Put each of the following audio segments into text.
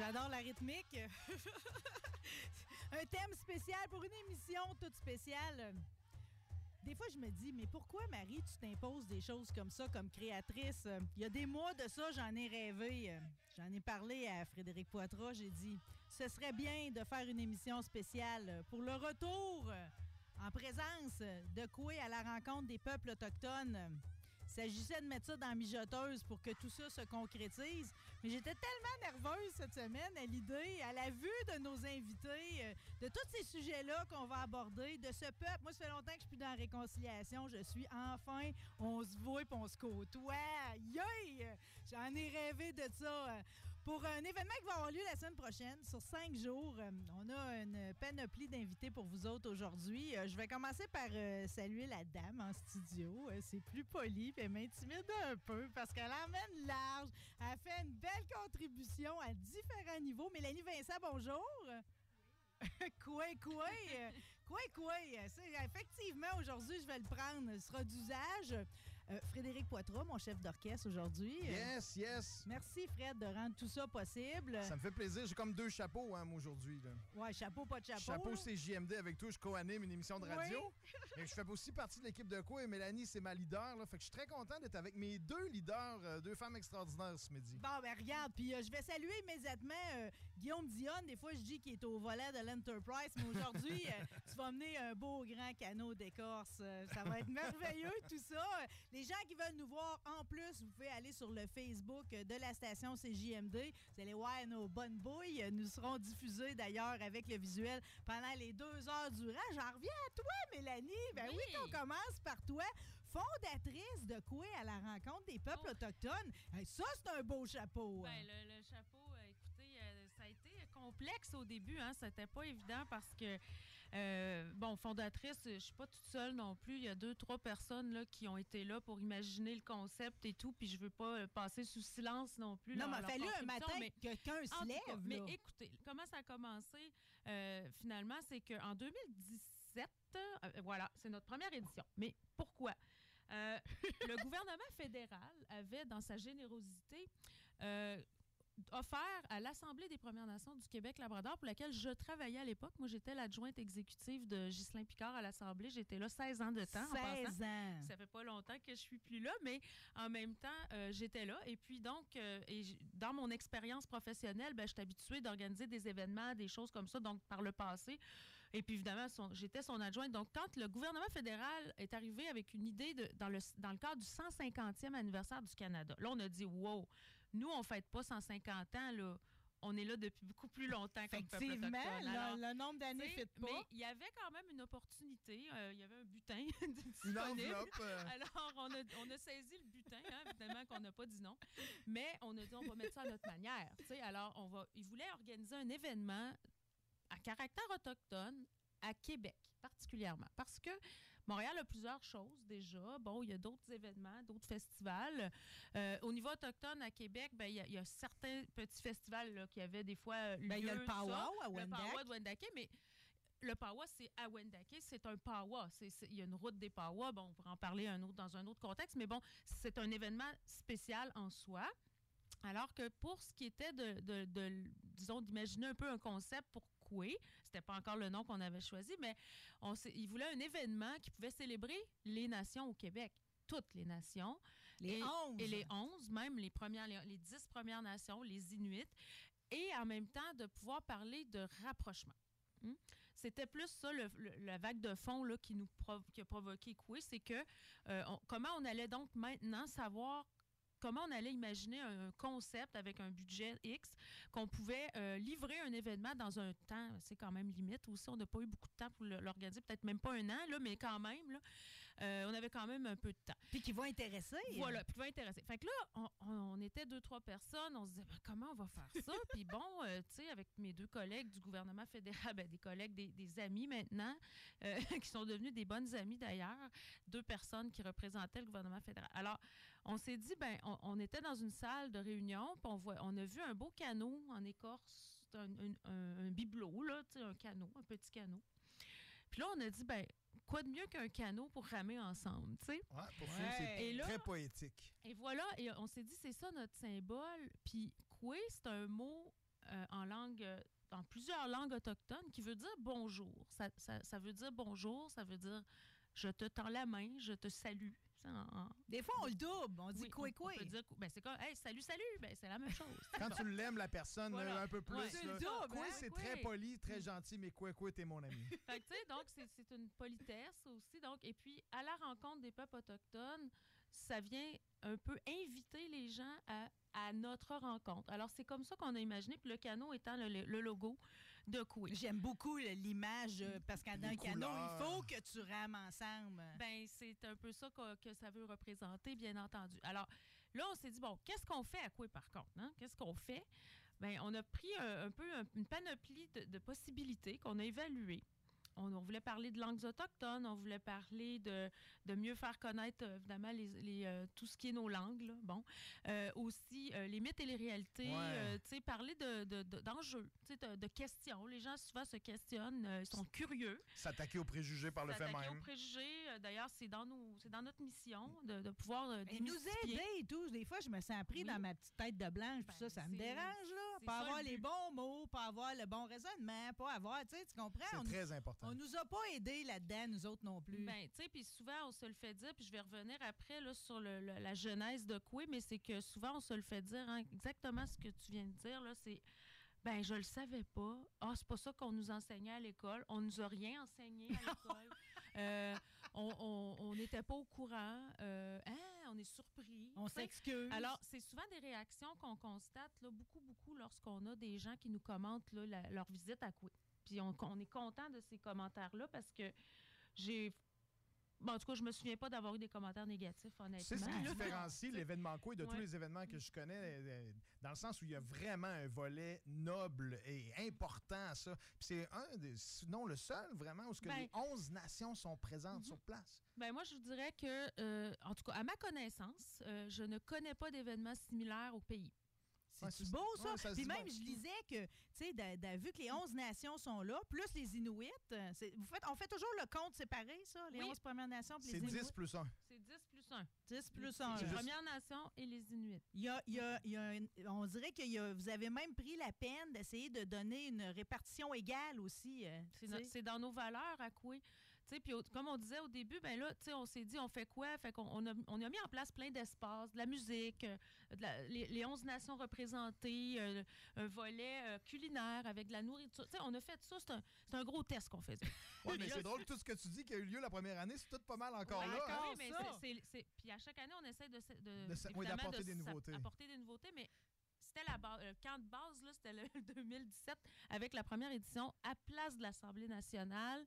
J'adore la rythmique. Un thème spécial pour une émission toute spéciale. Des fois, je me dis, mais pourquoi, Marie, tu t'imposes des choses comme ça comme créatrice? Il y a des mois de ça, j'en ai rêvé. J'en ai parlé à Frédéric Poitras. J'ai dit, ce serait bien de faire une émission spéciale pour le retour en présence de Coué à la rencontre des peuples autochtones. Il s'agissait de mettre ça dans la mijoteuse pour que tout ça se concrétise. Mais j'étais tellement nerveuse cette semaine à l'idée, à la vue de nos invités, euh, de tous ces sujets-là qu'on va aborder, de ce peuple. Moi, ça fait longtemps que je suis dans la réconciliation. Je suis enfin, on se voit et on se côtoie. Yeah! J'en ai rêvé de ça. Pour un événement qui va avoir lieu la semaine prochaine, sur cinq jours, euh, on a une panoplie d'invités pour vous autres aujourd'hui. Euh, je vais commencer par saluer la dame en studio. C'est plus poli elle m'intimide un peu parce qu'elle emmène large. Elle fait une belle contribution à différents niveaux. Mélanie Vincent, bonjour. quoi, quoi? Quoi, quoi? Effectivement, aujourd'hui, je vais le prendre. Ce sera d'usage. Euh, Frédéric Poitras, mon chef d'orchestre aujourd'hui. Euh, yes, yes. Merci, Fred, de rendre tout ça possible. Ça me fait plaisir. J'ai comme deux chapeaux, hein, moi, aujourd'hui. Ouais, chapeau, pas de chapeau. Chapeau, c'est JMD avec toi. Je co-anime une émission de radio. Mais je fais aussi partie de l'équipe de quoi? Et Mélanie, c'est ma leader. Là. Fait que je suis très content d'être avec mes deux leaders, euh, deux femmes extraordinaires ce midi. Bon, ben regarde. Puis je vais saluer immédiatement Guillaume Dion. Des fois, je dis qu'il est au volet de l'Enterprise, mais aujourd'hui, tu vas mener un beau grand canot d'écorce. ça va être merveilleux, tout ça. Les gens qui veulent nous voir en plus, vous pouvez aller sur le Facebook de la station CJMD. Vous allez voir nos bonnes bouilles. Nous serons diffusés d'ailleurs avec le visuel pendant les deux heures durant. J'en reviens à toi, Mélanie. Ben oui, oui on commence par toi fondatrice de quoi à la rencontre des peuples oh. autochtones. ça, c'est un beau chapeau. Hein. Ben, le, chapeau, euh, écoutez, euh, ça a été complexe au début. Hein? C'était pas évident parce que, euh, bon, fondatrice, je suis pas toute seule non plus. Il y a deux, trois personnes là, qui ont été là pour imaginer le concept et tout. Puis je veux pas passer sous silence non plus. Non, mais fais-le un matin mais, que quelqu'un se lève. mais écoutez, comment ça a commencé finalement, c'est qu'en 2017, voilà, c'est notre première édition. Mais pourquoi? Euh, le gouvernement fédéral avait, dans sa générosité, euh, offert à l'Assemblée des Premières Nations du Québec-Labrador, pour laquelle je travaillais à l'époque. Moi, j'étais l'adjointe exécutive de Ghislain Picard à l'Assemblée. J'étais là 16 ans de temps. 16 ans! Ça fait pas longtemps que je suis plus là, mais en même temps, euh, j'étais là. Et puis, donc, euh, et dans mon expérience professionnelle, ben, je suis habituée d'organiser des événements, des choses comme ça, donc par le passé. Et puis, évidemment, j'étais son adjointe. Donc, quand le gouvernement fédéral est arrivé avec une idée de, dans, le, dans le cadre du 150e anniversaire du Canada, là, on a dit, wow, nous, on ne fête pas 150 ans, là on est là depuis beaucoup plus longtemps comme Effectivement, le, nombre d'années ne fait pas. Mais il y avait quand même une opportunité. Euh, il y avait un butin disponible. Euh. Alors, on a, on a, saisi le butin, hein, évidemment qu'on n'a pas dit non. Mais on a dit, on va mettre ça à notre manière. Alors, on va, ils voulaient organiser un événement à caractère autochtone à Québec particulièrement. Parce que Montréal a plusieurs choses déjà. Bon, il y a d'autres événements, d'autres festivals. Euh, au niveau autochtone à Québec, ben, il, y a, certains petits festivals qui avaient des fois ben, il y a le Pawa à Wendake. Le Pawa de Wendake, mais le Pawa, c'est à Wendake, c'est un Pawa. Il y a une route des Pawa. Bon, on pourra en parler un autre, dans un autre contexte, mais bon, c'est un événement spécial en soi. Alors que pour ce qui était de, disons, d'imaginer un peu un concept pour Coué, c'était pas encore le nom qu'on avait choisi, mais on il voulait un événement qui pouvait célébrer les nations au Québec toutes les nations. Les onze. Et les onze, même les premières, les, dix premières nations, les Inuits. Et en même temps, de pouvoir parler de rapprochement. Hmm? C'était plus ça, la vague de fond là, qui nous qui a provoqué Coué, c'est que euh, comment on allait donc maintenant savoir comment on allait imaginer un concept avec un budget X, qu'on pouvait euh, livrer un événement dans un temps, c'est quand même limite aussi, on n'a pas eu beaucoup de temps pour l'organiser, peut-être même pas un an, là, mais quand même, là, euh, on avait quand même un peu de temps. Puis qui va intéresser. Voilà, puis qui va intéresser. Fait que là, on, était deux, trois personnes, on se disait, ben, comment on va faire ça? puis bon, euh, tu sais, avec mes deux collègues du gouvernement fédéral, ben, des collègues, des, amis maintenant, qui sont devenus des bonnes amies d'ailleurs, deux personnes qui représentaient le gouvernement fédéral. Alors, on s'est dit, ben, on, était dans une salle de réunion, puis on, on a vu un beau canot en écorce, un, bibelot, là, un canot, un petit canot. Puis là, on a dit, ben, quoi de mieux qu'un canot pour ramer ensemble, tu sais? Ouais, pour ça, c'est très poétique. Et voilà, et on s'est dit, c'est ça notre symbole. Puis, quoi, c'est un mot euh, en langue, euh, dans plusieurs langues autochtones, qui veut dire bonjour. Ça, ça- ça veut dire bonjour, ça veut dire je te tends la main, je te salue. En- Des fois, on le double. On dit oui, quoi, on- quoi. on peut dire ben, c'est comme, hey, salut, salut, ben, c'est la même chose. Quand tu l'aimes, la personne, Voilà. un peu plus. Ouais. C'est là. le double, Quoi, hein? c'est très poli, très gentil, mais quoi, quoi, t'es mon ami. Fait que, tu sais, donc, c'est c'est une politesse aussi. Donc, et puis, à la rencontre des peuples autochtones, ça vient un peu inviter les gens à, à notre rencontre. Alors, c'est comme ça qu'on a imaginé, puis le canot étant le, le logo de. J'aime beaucoup l'image euh, parce qu'en un canot, couleurs. il faut que tu rames ensemble. Ben, c'est un peu ça que, que ça veut représenter, bien entendu. Alors, là, on s'est dit, bon, qu'est-ce qu'on fait à Coué, par contre? hein? Qu'est-ce qu'on fait? Ben, on a pris un, un peu un- une panoplie de, de possibilités qu'on a évaluées. On, on voulait parler de langues autochtones, on voulait parler de, de mieux faire connaître, euh, évidemment, les, les, euh, tout ce qui est nos langues. là. Bon. Euh, aussi, euh, les mythes et les réalités. Ouais. euh, tu sais, parler de, de- de- d'enjeux, tu sais, de, de questions. Les gens, souvent, se questionnent, euh, ils sont curieux. S'attaquer aux préjugés par le fait S'attaquer même. aux préjugés. D'ailleurs, c'est dans, nos, dans notre mission de, de pouvoir euh, Mais nous aider et tout. Des fois, je me sens pris Oui. dans ma petite tête de blanche. puis Ben, ça, ça me dérange, là. Pas ça, avoir le les bons mots, pas avoir le bon raisonnement, pas avoir, tu sais, tu comprends? C'est très important. On nous a pas aidés là-dedans, nous autres non plus. Ben, tu sais, puis souvent, on se le fait dire, puis je vais revenir après là, sur le- le- la genèse de Coué, mais c'est que souvent, on se le fait dire, hein, exactement ce que tu viens de dire, là, c'est, ben, je le savais pas. Ah, c'est pas ça qu'on nous enseignait à l'école. On nous a rien enseigné à l'école. Euh, on- n'était pas au courant. Euh, hein, on est surpris. on s'excuse. Alors, c'est souvent des réactions qu'on constate là, beaucoup, beaucoup lorsqu'on a des gens qui nous commentent là, la- leur visite à Coué. Puis on, on est content de ces commentaires-là parce que j'ai. Bon, en tout cas, je me souviens pas d'avoir eu des commentaires négatifs, honnêtement. C'est ce qui différencie l'événement quoi de tous les événements que je connais, euh, dans le sens où il y a vraiment un volet noble et important à ça. Puis c'est un des, sinon le seul vraiment où ce que Ben- les 11 nations sont présentes Mhm. sur place. Ben, moi, je vous dirais que, euh, en tout cas, à ma connaissance, euh, je ne connais pas d'événements similaires au pays. Ouais, C'est c'est- beau, ça? ouais, Puis même, bon. je lisais que, tu sais, vu que les 11 nations sont là, plus les Inuits, euh, c'est- vous faites, on fait toujours le compte séparé, ça, les Oui. 11 Premières Nations puis C'est les Inuits? 10 plus 1. C'est 10 plus 1. 10 plus les, 1. C'est Les juste- Premières Nations et les Inuits. Il y a, il y a- il y a un- on dirait que vous avez même pris la peine d'essayer de donner une répartition égale aussi. euh, C'est c'est dans nos valeurs à Coué. Puis comme on disait au début, ben là, tu sais, on s'est dit, on fait quoi? Fait qu'on on a, on a mis en place plein d'espaces, de la musique, euh, de la- les, les 11 nations représentées, euh, un volet euh, culinaire avec de la nourriture. Tu sais, on a fait ça, c'est un, un gros test qu'on faisait. Ouais, mais c'est drôle, tout ce que tu dis qui a eu lieu la première année, c'est tout pas mal encore Ouais, là. hein? Oui, mais Puis à chaque année, on essaie de, de, De oui, d'apporter de des nouveautés. apporter des nouveautés, mais c'était la base. Le camp de base, là, c'était le 2017 avec la première édition à place de l'Assemblée nationale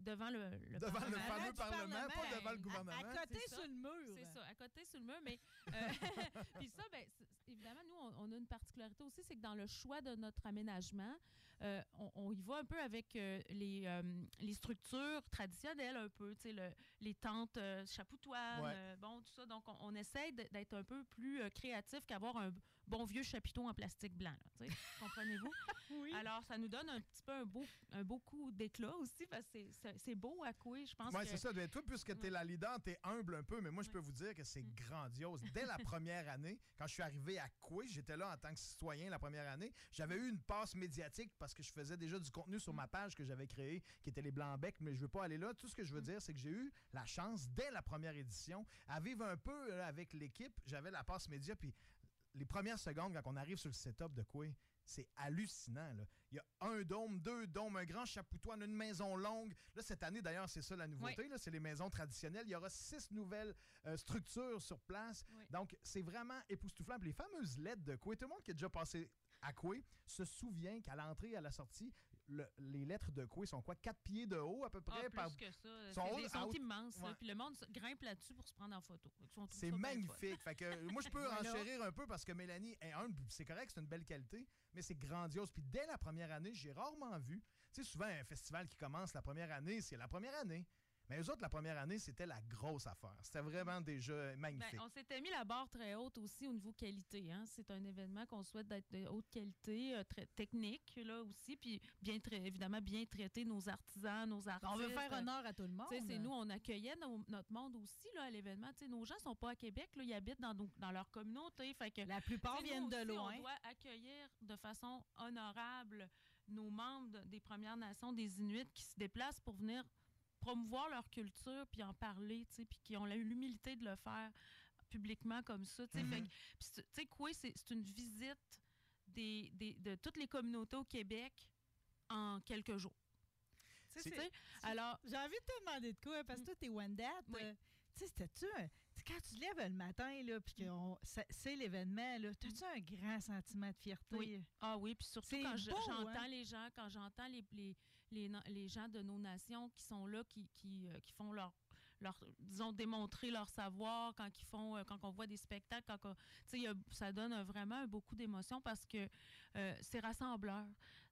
devant le, le Devant le Parlement. fameux du Parlement, pas Parlement, devant le gouvernement. À, à côté sur le mur. C'est ça, à côté sur le mur. Mais euh, puis ça, ben, évidemment, nous, on, on a une particularité aussi, c'est que dans le choix de notre aménagement, euh, on, on y va un peu avec euh, les, euh, les structures traditionnelles, un peu, tu sais, le- les tentes Ouais. euh, bon, tout ça. Donc, on, on essaie d'être un peu plus créatif qu'avoir un bon vieux chapiteau en plastique blanc, tu sais. comprenez-vous? Oui. Alors, ça nous donne un petit peu un beau, un beau coup d'éclat aussi, parce que c'est- beau à couer, je pense Oui, c'est ça. Mais Toi, puisque tu es la leader, tu es humble un peu, mais moi, je peux vous dire que c'est Mm. grandiose. Dès la première année, quand je suis arrivé à Coué, j'étais là en tant que citoyen la première année, j'avais eu une passe médiatique parce que je faisais déjà du contenu sur Mm. ma page que j'avais créée, qui était les Blancs-Becs, mais je veux pas aller là. Tout ce que je veux Mm. dire, c'est que j'ai eu la chance, dès la première édition, à vivre un peu euh, avec l'équipe. J'avais la passe média, puis les premières secondes, quand on arrive sur le setup de Coué, c'est hallucinant. Là. Il y a un dôme, deux dômes, un grand chapoutoine, une maison longue. Là, cette année, d'ailleurs, c'est ça la nouveauté. là, C'est les maisons traditionnelles. Il y aura six nouvelles euh, structures sur place. Oui. Donc, c'est vraiment époustouflant. Puis les fameuses lettres de Coué, tout le monde qui a déjà passé Coué se souvient qu'à l'entrée et à la sortie, le- les lettres de Coué sont quoi? Quatre pieds de haut à peu Ah, près? plus par- que ça. sont C'est hautes- des- sont immenses. là. Puis le monde grimpe là-dessus pour se prendre en photo. C'est magnifique. Fait que, euh, moi, je peux enchérir un peu parce que Mélanie est puis C'est correct, c'est une belle qualité, mais c'est grandiose. Puis dès la première année, j'ai rarement vu. Tu sais, souvent, un festival qui commence la première année, c'est la première année. Mais eux autres, la première année, c'était la grosse affaire. C'était vraiment déjà Ben, magnifique. on s'était mis la barre très haute aussi au niveau qualité. Hein. C'est un événement qu'on souhaite d'être de haute qualité, euh, très technique là aussi, puis bien évidemment bien traiter nos artisans, nos artistes. On veut faire Euh, honneur à tout le monde. C'est nous, on accueillait nos- notre monde aussi là, à l'événement. Nos gens sont pas à Québec, là, ils habitent dans, nos- dans leur communauté. Fait que, La plupart viennent nous de loin. On doit accueillir de façon honorable nos membres de- des Premières Nations, des Inuits qui se déplacent pour venir promouvoir leur culture puis en parler, tu sais, puis qui ont eu l'humilité de le faire publiquement comme ça. tu sais. Mhm. Sais, quoi, c'est une visite des, des- de toutes les communautés au Québec en quelques jours. Alors, J'ai envie de te demander de quoi, parce que toi, t'es Wendat. Oui. euh, tu sais, c'était-tu quand tu te lèves le matin, là, puis que c'est l'événement, là, t'as-tu un grand sentiment de fierté? Oui. Ah oui, puis surtout quand j'entends hein? les gens, quand j'entends les, les, les, les gens de nos nations qui sont là, qui, qui, euh, qui font leur, leur, disons, démontrer leur savoir, quand ils font, euh, quand on voit des spectacles, quand on- ça donne vraiment beaucoup d'émotions parce que euh, c'est rassembleur.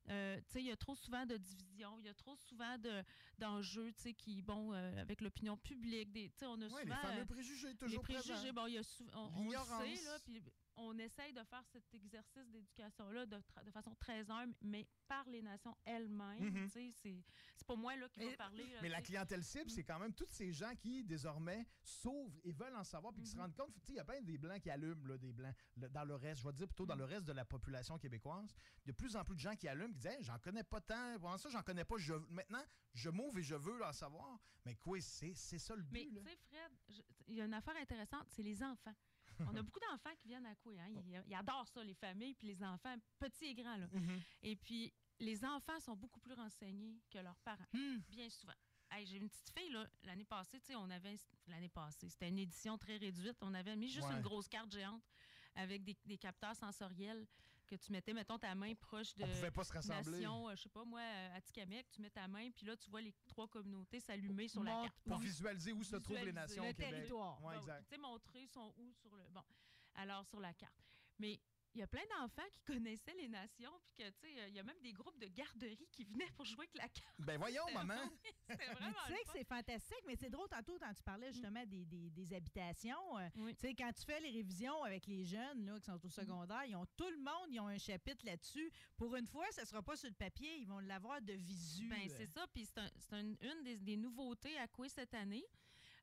Euh, il y a trop souvent de divisions, il y a trop souvent de, d'enjeux, qui, bon, euh, avec l'opinion publique, des, on a Ouais, souvent... les fameux préjugés, les toujours préjugés, présents. bon, il y a on, on le sait, là, puis on essaye de faire cet exercice d'éducation-là de, façon très humble, mais par les nations elles-mêmes. Mhm. tu sais, C'est pas moi là, qui Mais- va parler. là, Mais la tu clientèle cible, Mm. c'est quand même tous ces gens qui, désormais, s'ouvrent et veulent en savoir puis qui se Mhm. rendent compte. Tu il y a plein des Blancs qui allument, là, des Blancs. Le- dans le reste, je vais dire plutôt dans Mm. le reste de la population québécoise, il y a de plus en plus de gens qui allument, qui disent Hey, J'en connais pas tant. Pendant ça, j'en connais pas. Je, maintenant, je m'ouvre et je veux en savoir. Mais quoi, c'est ça le Mais but. tu là. sais, Fred, il y a une affaire intéressante, c'est les enfants. On a beaucoup d'enfants qui viennent à Coué. Hein? Ils, ils adorent ça, les familles, puis les enfants, petits et grands. Là. Mhm. Et puis, les enfants sont beaucoup plus renseignés que leurs parents. Hmm. bien souvent. Hey, j'ai une petite fille, là, l'année passée, tu sais, on avait, l'année passée, c'était une édition très réduite, on avait mis juste Ouais. une grosse carte géante avec des, des capteurs sensoriels que tu mettais, mettons, ta main proche de On pouvait pas se rassembler. nation, euh, je sais pas moi, euh, à Tikamek, tu mets ta main, puis là, tu vois les trois communautés s'allumer sur la carte. Pour visualiser où se trouvent les nations le au Québec. territoire. Ouais, Bon, exact. Tu sais, montrer sont où sur le. Bon, alors sur la carte. Mais il y a plein d'enfants qui connaissaient les nations, puis que, tu sais, il y a même des groupes de garderie qui venaient pour jouer avec la carte. Ben voyons, maman. C'était vraiment. tu sais que c'est fantastique, mais c'est drôle tantôt quand tu parlais justement des, des- des habitations. euh, Oui. Tu sais, quand tu fais les révisions avec les jeunes là, qui sont au secondaire, ils ont tout le monde, ils ont un chapitre là-dessus. Pour une fois, ce ne sera pas sur le papier, ils vont l'avoir de visu. Ben, c'est ça. Puis c'est un- c'est un- une des, des nouveautés à Coué cette année.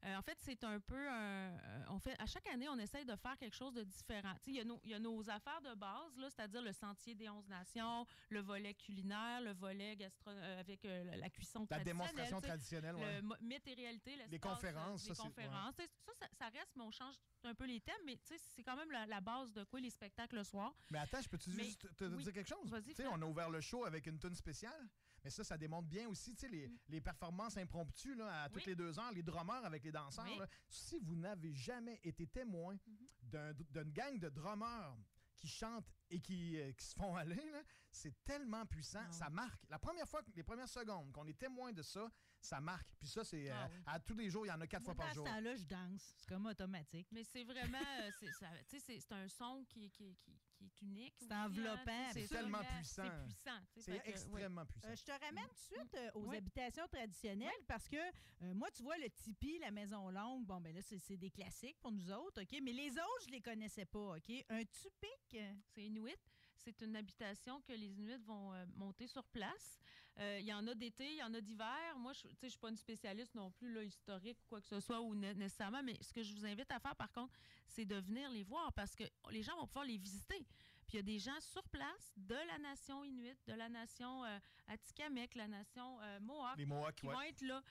Euh, en fait, c'est un peu un- euh, on fait à chaque année, on essaye de faire quelque chose de différent. Il y, a nos- il y a nos affaires de base, c'est-à-dire le sentier des 11 nations, le volet culinaire, le volet gastro euh, avec la- la cuisson La traditionnelle. démonstration tu sais, traditionnelle, ouais. le mythe et réalité, l'espace, conférences, ça, les ouais. conférences. Tu sais, Ça, ça, ça reste, mais on change un peu les thèmes, mais c'est quand même la, la base de quoi les spectacles le soir. Mais attends, je peux-tu juste te, te oui. dire quelque chose? Vas-y, on a ouvert le show avec une tune spéciale? Mais ça, ça démontre bien aussi, tu sais, les, Mm. les performances impromptues là, à toutes Oui. les deux heures, les drummers avec les danseurs. Oui. là. Si vous n'avez jamais été témoin Mhm. d'un- d'une gang de drummers qui chantent et qui, euh, qui se font aller, là, c'est tellement puissant. Ça marque. La première fois, les premières secondes qu'on est témoin de ça, ça marque. Puis ça, c'est Ah euh, oui. à tous les jours, il y en a quatre Moi, fois par dans ce jour. temps-là, je danse. C'est comme automatique. Mais c'est vraiment, euh, c'est ça- tu sais, c'est c'est un son qui, qui, qui, qui est unique. C'est enveloppant, C'est tellement puissant. C'est puissant. C'est fait que, oui. extrêmement puissant. Euh, je te ramène tout de suite euh, aux Oui. habitations traditionnelles parce que euh, moi, tu vois, le tipi, la maison longue, bon, ben là, c'est des classiques pour nous autres, OK? Mais les autres, je les connaissais pas, OK? Un tupic, C'est Inuit. C'est une habitation que les Inuits vont euh, monter sur place. Euh, Il y en a d'été, il y en a d'hiver. Moi, je ne suis pas une spécialiste non plus là, historique ou quoi que ce soit, ou né- nécessairement, mais ce que je vous invite à faire, par contre, c'est de venir les voir parce que les gens vont pouvoir les visiter. Puis il y a des gens sur place de la nation Inuit, de la nation euh, Atikamekw, la nation euh, Mohawk, Les Mohawks, qui ouais. vont être là.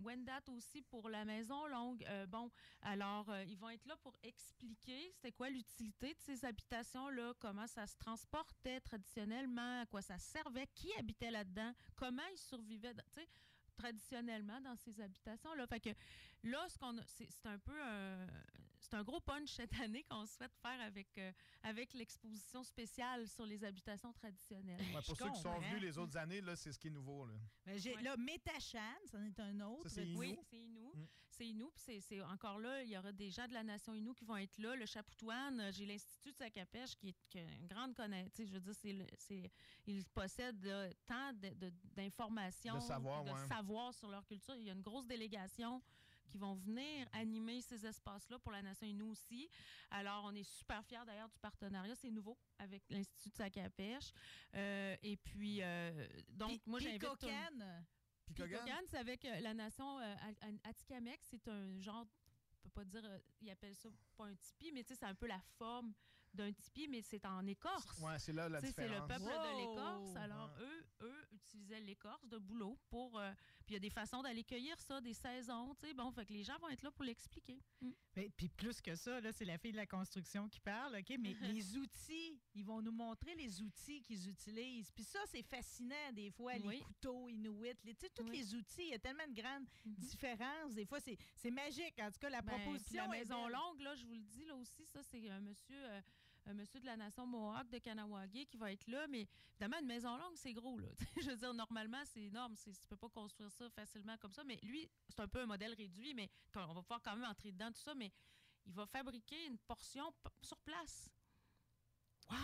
Wendat aussi pour la maison longue. Euh, bon, alors, euh, ils vont être là pour expliquer c'était quoi l'utilité de ces habitations-là, comment ça se transportait traditionnellement, à quoi ça servait, qui habitait là-dedans, comment ils survivaient, dans- tu sais, traditionnellement dans ces habitations-là. Fait que là, ce qu'on c'est un peu un- c'est un gros punch cette année qu'on souhaite faire avec, euh, avec l'exposition spéciale sur les habitations traditionnelles. Ouais, pour ceux qui sont venus les autres années, là, c'est ce qui est nouveau. Là. Ben, Ouais. Là, Métachan, c'en est un autre. Ça, c'est Inou. Oui, c'est Inou. Mm. C'est Inou. Puis c'est- c'est encore là, il y aura des gens de la nation Inou qui vont être là. Le Chapoutoine, euh, j'ai l'Institut de Sacapèche qui est qui une grande connaissance. Je veux dire, c'est ils possèdent euh, tant de- de- d'informations, De savoir, de ouais. savoir sur leur culture. Il y a une grosse délégation qui vont venir animer ces espaces-là pour la nation Inou aussi. Alors, on est super fiers d'ailleurs du partenariat. C'est nouveau avec l'Institut de Sacapèche. Euh, et puis, euh, donc, Puis- moi, j'invite... Picogan? C'est avec euh, la nation euh. C'est un genre, on peut pas dire, euh, ils appellent ça pas un tipi, mais tu sais, c'est un peu la forme d'un tipi, mais c'est en écorce. Ouais, c'est là la sais, c'est le différence. peuple de l'écorce. Alors, Ouais. eux, eux utilisaient l'écorce de boulot pour. euh, puis il y a des façons d'aller cueillir ça, des saisons. Tu sais, bon, fait que les gens vont être là pour l'expliquer. Mm. Ben, puis plus que ça, là, c'est la fille de la construction qui parle, OK? Mais les outils, ils vont nous montrer les outils qu'ils utilisent. Puis ça, c'est fascinant, des fois, les couteaux inuits, les, tu sais, tous Oui. les outils, il y a tellement de grandes Mhm. différences. Des fois, c'est c'est magique. En tout cas, la Ben, proposition la est maison longue, là, je vous le dis, là aussi, ça, c'est un monsieur, euh, monsieur de la nation Mohawk de Kanawagé qui va être là. Mais évidemment, une maison longue, c'est gros, là. je veux dire, normalement, c'est énorme. c'est- Tu peux pas construire ça facilement comme ça. Mais lui, c'est un peu un modèle réduit, mais on va pouvoir quand même entrer dedans, tout ça. Mais il va fabriquer une portion sur place. Wow!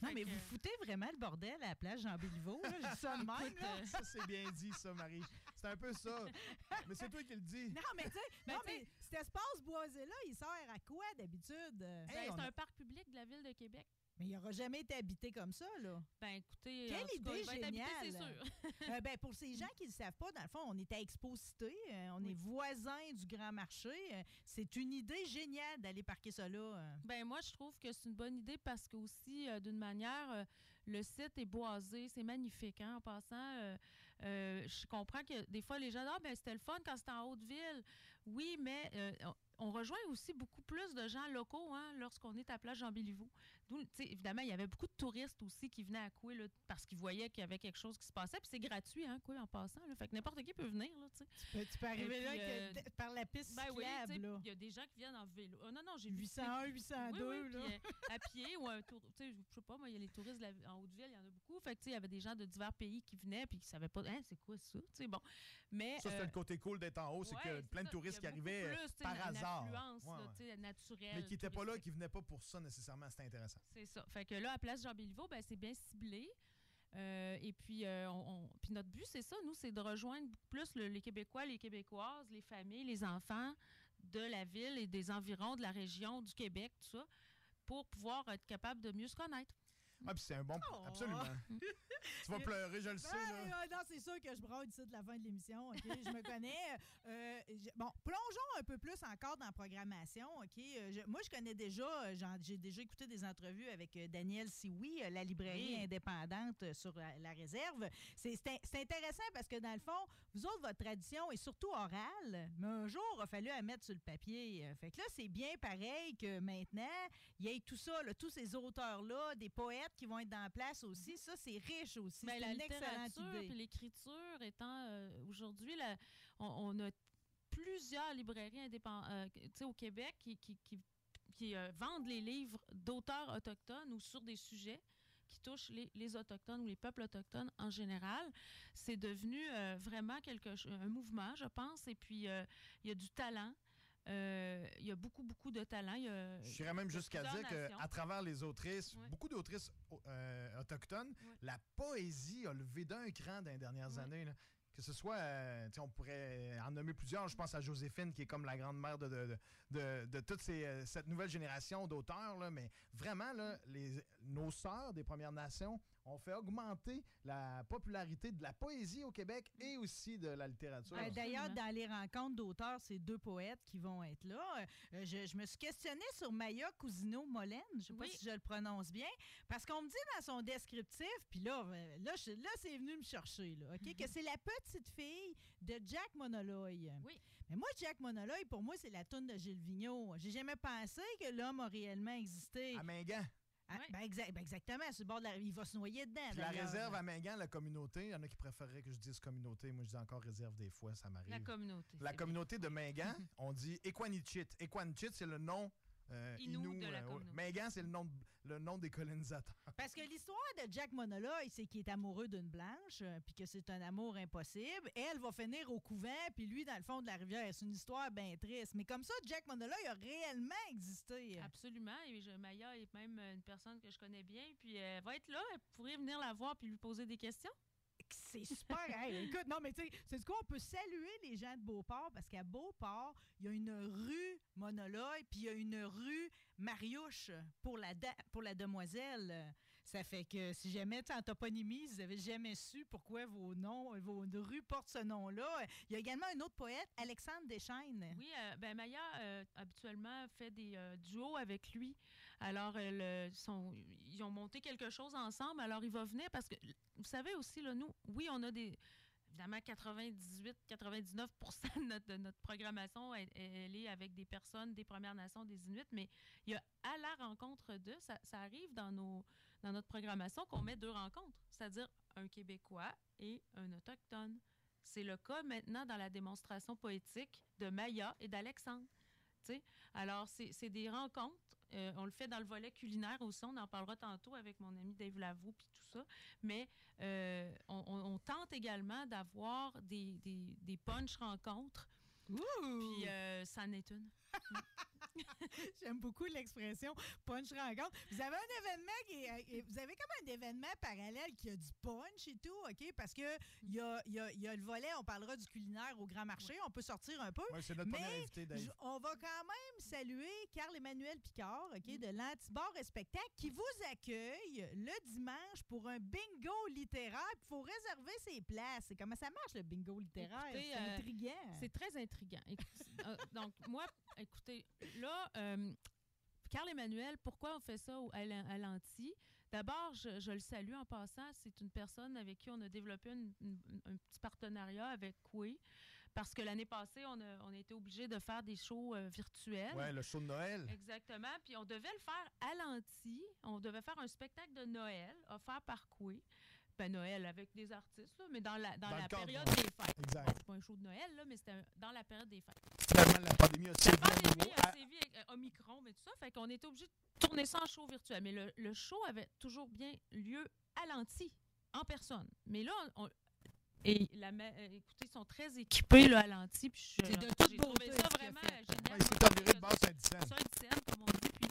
Non, mais que- vous foutez vraiment le bordel à la plage Jean Béliveau. là. Je dis ça de même, Écoute, là. euh, Ça, c'est bien dit, ça, Marie. C'est un peu ça. Mais c'est toi qui le dis. Non, mais tu sais, Ben, cet espace boisé-là, il sert à quoi d'habitude? Euh, ben, Hey, on c'est a- un parc public de la ville de Québec. Mais il n'aura jamais été habité comme ça, là. Ben, écoutez, Quelle cas, idée habité, c'est géniale. sûr. Euh, ben, pour ces gens qui ne le savent pas, dans le fond, on est à Exposité, euh, on Oui. est voisins du Grand Marché. euh, c'est une idée géniale d'aller parquer ça là. euh. Ben moi, je trouve que c'est une bonne idée parce que aussi, euh, d'une manière, euh, le site est boisé, c'est magnifique. Hein, en passant, euh, je comprends que des fois, les gens disent ah, ben c'était le fun quand c'était en Haute-Ville. Oui, mais euh, on- rejoint aussi beaucoup plus de gens locaux hein, lorsqu'on est à Plage Jean Évidemment, il y avait beaucoup de touristes aussi qui venaient à Coué là, parce qu'ils voyaient qu'il y avait quelque chose qui se passait. Puis c'est gratuit, hein, Coué, en passant. là. fait que n'importe qui peut venir. Là, tu peux, tu peux arriver puis, là euh, que- par la piste Ben cyclable, là. il y a des gens qui viennent en vélo. Ah, non, non, j'ai vu 801, oui, 802, oui, là. puis, euh, à pied ou un tour. Tu sais, je sais pas, moi, il y a les touristes de la- en Haute-Ville, il y en a beaucoup. Fait que, tu sais, il y avait des gens de divers pays qui venaient puis qui savaient pas, hein, c'est quoi ça? Tu sais, bon. Mais. Ça, c'était euh, le côté cool d'être en haut, c'est ouais, que plein de touristes qui arrivaient plus, par une- hasard. Une influence, Ouais, là, ouais. tu sais, naturelle. Mais qui n'étaient pas là, qui venaient pas pour ça nécessairement. C'était intéressant. C'est ça. Fait que là, à Place Jean-Béliveau, ben, c'est bien ciblé. Euh, et puis, euh, on, puis notre but, c'est ça, nous, c'est de rejoindre plus le- les Québécois, les Québécoises, les familles, les enfants de la ville et des environs de la région du Québec, tout ça, pour pouvoir être capable de mieux se connaître. Ah, puis c'est un bon. Oh. Absolument. tu vas pleurer, je le sais. Ben, là. euh, non, c'est sûr que je brode ici de la fin de l'émission, OK? Je me connais. Euh, j- bon, plongeons un peu plus encore dans la programmation, OK? Euh, je- moi, je connais déjà, euh, j'ai déjà écouté des entrevues avec euh, Daniel Sioui, euh, la librairie Oui. indépendante euh, sur la, la réserve. C'est c'est in- c'est intéressant parce que, dans le fond, vous autres, votre tradition est surtout orale, mais un jour, il a fallu la mettre sur le papier. Euh, Fait que là, c'est bien pareil que maintenant, il y ait tout ça, là, tous ces auteurs-là, des poètes qui vont être dans la place aussi. Ça, c'est riche aussi. Ben, c'est la une littérature l'écriture étant euh, aujourd'hui, on, on a plusieurs librairies indépendantes au Québec qui, qui, qui- qui, euh, vendent les livres d'auteurs autochtones ou sur des sujets qui touchent les, les autochtones ou les peuples autochtones en général. C'est devenu euh, vraiment quelque un mouvement, je pense. Et puis, euh, il y a du talent. Euh, Il y a beaucoup, beaucoup de talent. Il y a- Je dirais même jusqu'à dire qu'à travers les autrices, beaucoup d'autrices euh, autochtones, la poésie a levé d'un cran dans les dernières années. là. Que ce soit, euh, on pourrait en nommer plusieurs. Je pense à Joséphine, qui est comme la grande-mère de, de, de, de- de toute ces, cette nouvelle génération d'auteurs. Mais vraiment, là, les, nos sœurs des Premières Nations ont fait augmenter la popularité de la poésie au Québec et aussi de la littérature. Euh, D'ailleurs, dans les rencontres d'auteurs, c'est deux poètes qui vont être là. Euh, je, je me suis questionnée sur Maya Cousino Molène, je ne sais pas Oui. si je le prononce bien, parce qu'on me dit dans son descriptif, puis là, euh, là, je- là c'est venu me chercher, là, OK, que c'est la petite fille de Jack Monoloy. Oui. Mais moi, Jack Monoloy, pour moi, c'est la toune de Gilles Vigneault. J'ai jamais pensé que l'homme a réellement existé. À Mingan. Ah, Ouais. ben, ben, exactement, sur le bord de la Il va se noyer dedans. La réserve à Mingan, la communauté, il y en a qui préféreraient que je dise communauté. Moi, je dis encore réserve des fois, ça m'arrive. La communauté. La communauté de Mingan, on dit Equanichit. Equanichit, c'est le nom euh, Inou Inou, de la euh, ouais. Mingan, c'est le nom, de- le nom des colonisateurs. Parce que l'histoire de Jack Monoloy, c'est qu'il est amoureux d'une blanche, euh, puis que c'est un amour impossible. Elle va finir au couvent, puis lui, dans le fond de la rivière. C'est une histoire bien triste. Mais comme ça, Jack Monoloy a réellement existé. Absolument. Et je- Maya est même une personne que je connais bien. Puis elle va être là. Elle pourrait venir la voir puis lui poser des questions. C'est super. Écoute, non, mais tu sais, c'est quoi? On peut saluer les gens de Beauport parce qu'à Beauport, il y a une rue Monoloy, puis il y a une rue Mariouche pour la, pour la demoiselle. Ça fait que si jamais, tu en toponymie, vous avez jamais su pourquoi vos noms, vos rues portent ce nom-là. Il y a également un autre poète, Alexandre Deschaines. Oui, euh, ben Maya, euh, habituellement, fait des euh, duos avec lui. Alors, euh, ils ont monté quelque chose ensemble. Alors, il va venir parce que, vous savez aussi, là, nous, oui, on a des. Évidemment, 98-99 de notre, de notre programmation, elle, est avec des personnes des Premières Nations, des Inuits, mais il y a à la rencontre d'eux, ça, ça arrive dans, nos, dans notre programmation qu'on met deux rencontres, c'est-à-dire un Québécois et un Autochtone. C'est le cas maintenant dans la démonstration poétique de Maya et d'Alexandre. Alors, c'est des rencontres. Euh, on le fait dans le volet culinaire aussi. On en parlera tantôt avec mon ami Dave Lavaux puis tout ça. Mais euh, on, on- on tente également d'avoir des, des, des punch rencontres. Ouh! Puis euh, ça en est une. J'aime beaucoup l'expression punch rencontre. Vous avez un événement qui est, euh, vous avez comme un événement parallèle qui a du punch et tout, OK? Parce que il y a, il y a- il y a le volet, on parlera du culinaire au grand marché, on peut sortir un peu. Ouais, c'est notre Mais invité, Dave. On va quand même saluer Carl-Emmanuel Picard, OK, de l'Antibar et Spectacle, qui vous accueille le dimanche pour un bingo littéraire. Il faut réserver ses places. Et comment ça marche, le bingo littéraire? C'est euh, intriguant. C'est très intriguant. Écoute, euh, donc, moi, écoutez, là, euh, Carl Emmanuel, pourquoi on fait ça à l'an- à l'anti? D'abord, je, je le salue en passant. C'est une personne avec qui on a développé une- une- un petit partenariat avec Coué. Parce que l'année passée, on a, on a été obligé de faire des shows euh, virtuels. Ouais, le show de Noël. Exactement. Puis on devait le faire à l'anti. On devait faire un spectacle de Noël offert par Coué. Ben Noël avec des artistes, là, mais dans la, dans Dans la le cadre, période des fêtes. Exact. Bon, c'est pas un show de Noël, là, mais c'était dans la période des fêtes. La pandémie a sévi à pandémie nouveau. a À- sévi avec euh, Omicron, mais tout ça, fait qu'on était obligé de tourner ça en show virtuel. Mais le, le show avait toujours bien lieu à l'anti, en personne. Mais là, on, et la, euh, écoutez, ils sont très équipés là, à l'anti. C'est de toute j'ai beauté, ça vraiment génial. Ouais, il s'est enviré de base Saint-Dicenne. Ça, une scène, comme on dit. Puis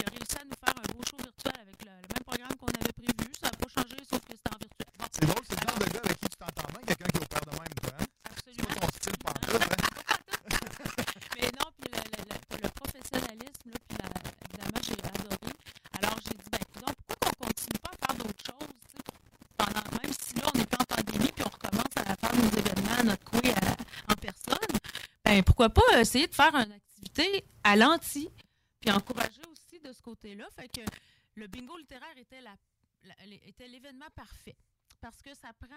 il a réussi à nous faire un beau show virtuel avec le, le même programme qu'on avait prévu. Ça n'a pas changé, sauf que c'était en virtuel. Bon, C'est drôle, c'est le genre de gars avec qui tu t'entends bien, quelqu'un qui opère de même, toi. Hein? C'est absolument. pas ton style pantoute, hein? Mais non, puis le, le- le- le professionnalisme, là, puis la- évidemment, j'ai adoré. Alors, j'ai dit, ben, écoute, pourquoi qu'on continue pas à faire d'autres choses, tu sais, pendant, même si là, on n'est plus en pandémie, puis on recommence à faire nos événements, notre couille à- en personne, ben, pourquoi pas essayer de faire une activité à l'anti, puis encourager aussi de ce côté-là. Fait que le bingo littéraire était la, la- était l'événement parfait. Parce que ça prend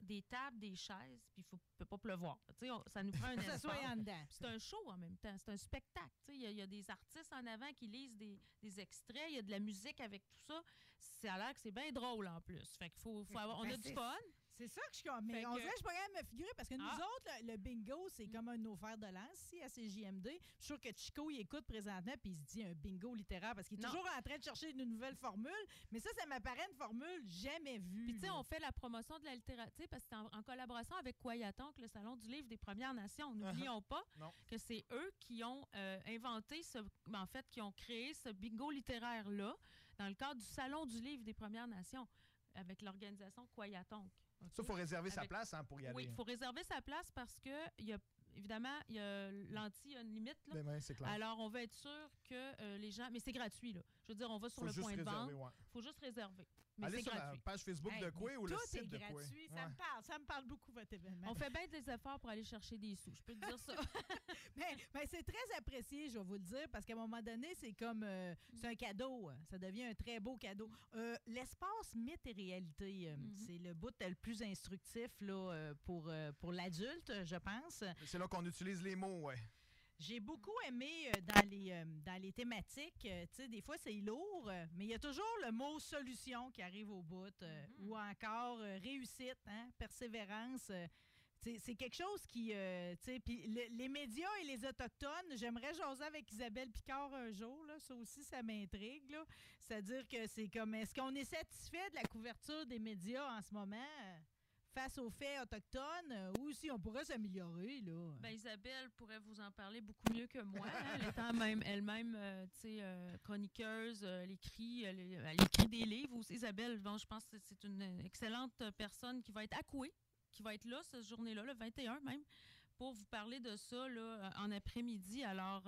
des tables, des chaises, puis il ne peut pas pleuvoir. On- ça nous prend un Que ça soit espace. en dedans. C'est un show en même temps. C'est un spectacle. Il y, a- il y a des artistes en avant qui lisent des, des extraits. Il y a de la musique avec tout ça. Ça a l'air que c'est bien drôle en plus. Fait qu'il faut, faut avoir. On Ben, a du fun. C'est ça que je suis comme. Mais Fait on que- dirait que je pourrais me figurer parce que nous Ah. autres, le, le bingo, c'est comme un offert de lance ici à CJMD. Je suis sûre que Chico, il écoute présentement puis il se dit un bingo littéraire parce qu'il est Non. toujours en train de chercher une nouvelle formule. Mais ça, ça m'apparaît une formule jamais vue. Puis, tu sais, on fait la promotion de la littérature parce que c'est en, en collaboration avec Kwayatonk, le Salon du livre des Premières Nations. N'oublions pas Non. que c'est eux qui ont euh, inventé ce. En fait, qui ont créé ce bingo littéraire-là dans le cadre du Salon du livre des Premières Nations avec l'organisation Ça, il faut réserver sa place hein, pour y aller. Oui, il faut réserver sa place parce que, il y a, évidemment, il y a l'anti, il y a une limite. Là. Ben, ben, clair. Alors, on va être sûr que euh, les gens. Mais c'est gratuit, là. Je veux dire, on va sur faut le juste point de réserver, vente. ouais. Il faut juste réserver. Mais Allez c'est sur la page Facebook Hey, de mais Coué ou le tout site est de Coué. gratuit. Ça me parle. Ça me parle beaucoup, votre événement. On fait bien des efforts pour aller chercher des sous. Je peux te dire ça. Mais, mais c'est très apprécié, je vais vous le dire, parce qu'à un moment donné, c'est comme euh, c'est un cadeau. hein. Ça devient un très beau cadeau. Euh, L'espace mythe et réalité, euh, Mhm. c'est le bout le plus instructif là, euh, pour, euh, pour l'adulte, je pense. C'est là qu'on utilise les mots, ouais. J'ai beaucoup aimé euh, dans, les, euh, dans les thématiques, euh, tu sais, des fois c'est lourd, mais il y a toujours le mot solution qui arrive au bout, Mhm. ou encore réussite, hein, persévérance. c'est quelque chose qui, euh, tu sais, puis le- les médias et les autochtones, j'aimerais jaser avec Isabelle Picard un jour, là, ça aussi, ça m'intrigue. C'est-à-dire que c'est comme, est-ce qu'on est satisfait de la couverture des médias en ce moment face aux faits autochtones, euh, ou si on pourrait s'améliorer, là? Ben, Isabelle pourrait vous en parler beaucoup mieux que moi. hein, étant même elle-même, euh, tu sais, euh, chroniqueuse, elle écrit, elle, écrit des livres aussi. Isabelle, je pense que c'est une excellente personne qui va être accouée, qui va être là cette journée-là, le 21 même, pour vous parler de ça là, en après-midi. Alors.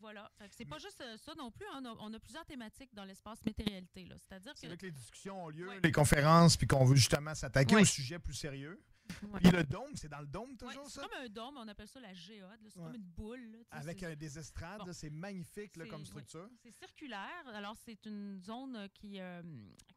Voilà. C'est pas juste euh, ça non plus. hein. On, a, plusieurs thématiques dans l'espace météoralité. C'est-à-dire C'est que que les discussions ont lieu, Ouais. les conférences, puis qu'on veut justement s'attaquer Ouais. au sujet plus sérieux. Ouais. Puis le dôme, c'est dans le dôme Ouais, toujours, c'est ça? comme un dôme, on appelle ça la géode. C'est Ouais. comme une boule. là, Avec c'est- euh, des estrades, Bon. c'est magnifique là, C'est- comme structure. C'est circulaire. Alors, c'est une zone euh, qui, euh,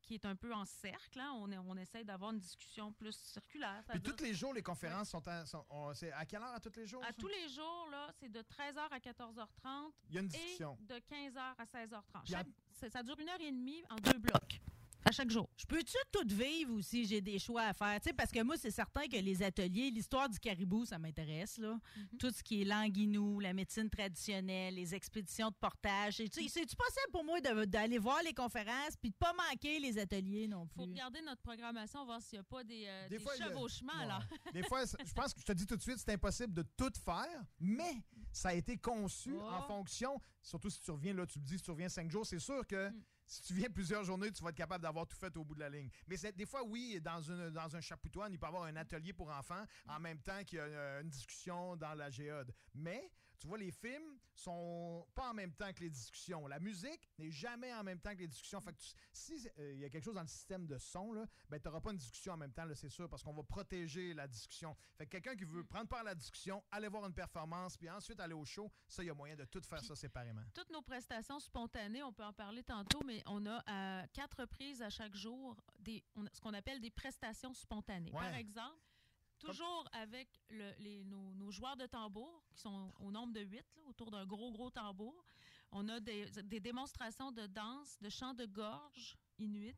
qui est un peu en cercle. hein. On, est- on essaie d'avoir une discussion plus circulaire. Puis tous les jours, les conférences sont, à, sont- on- c'est à quelle heure à tous les jours? À ça? tous les jours, là, c'est de 13h à 14h30 Il y a une et discussion. de 15h à 16h30. Puis à- Chaque- ça, ça dure une heure et demie en deux blocs à chaque jour. Je peux-tu tout vivre aussi? J'ai des choix à faire. Tu sais, parce que moi, c'est certain que les ateliers, l'histoire du caribou, ça m'intéresse. là. Mhm. Tout ce qui est languinou, la médecine traditionnelle, les expéditions de portage. C'est-tu possible pour moi d'aller voir les conférences puis de pas manquer les ateliers non Il faut plus? regarder notre programmation, voir s'il n'y a pas des, euh, Des des fois, il y a- chevauchements. Là. Des fois, je pense que je te dis tout de suite, c'est impossible de tout faire, mais ça a été conçu Oh. en fonction, surtout si tu reviens, là, tu me dis, si tu reviens cinq jours, c'est sûr que Mm. Si tu viens plusieurs journées, tu vas être capable d'avoir tout fait au bout de la ligne. Mais des fois, oui, dans un chapoutoine, il peut y avoir un atelier pour enfants en même temps qu'il y a euh, une discussion dans la géode. Mais, tu vois, les films sont pas en même temps que les discussions. La musique n'est jamais en même temps que les discussions. Fait que tu- si euh, il y a quelque chose dans le système de son, là, ben, tu n'auras pas une discussion en même temps, c'est sûr, parce qu'on va protéger la discussion. Fait que quelqu'un qui veut prendre part à la discussion, aller voir une performance, puis ensuite aller au show, ça, il y a moyen de tout faire Puis- ça séparément. Toutes nos prestations spontanées, on peut en parler tantôt, mais on a à quatre reprises à chaque jour des, on ce qu'on appelle des prestations spontanées. Par exemple, toujours avec le- les, nos, nos joueurs de tambour, qui sont au nombre de huit, là, autour d'un gros, gros tambour. On a des, des démonstrations de danse, de chant de gorge inuit,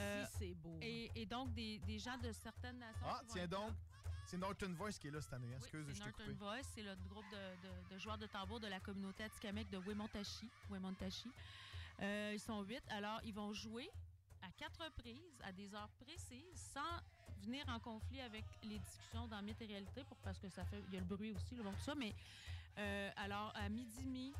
Euh, Si, c'est beau. et, et donc des, des gens de certaines nations. Ah, tiens donc, c'est Norton Voice qui est là cette année. Oui, Excuse, c'est je t'ai coupé. Voice, c'est le groupe de, de- de joueurs de tambour de la communauté atikamekw de Wemontachi. Wemontachi. Euh, ils sont huit. Alors, ils vont jouer à quatre reprises, à des heures précises, sans venir en conflit avec les discussions dans Mythe et Réalité, pour, parce que ça fait, il y a le bruit aussi, le bon, tout ça. Mais euh, alors, à midi et demi,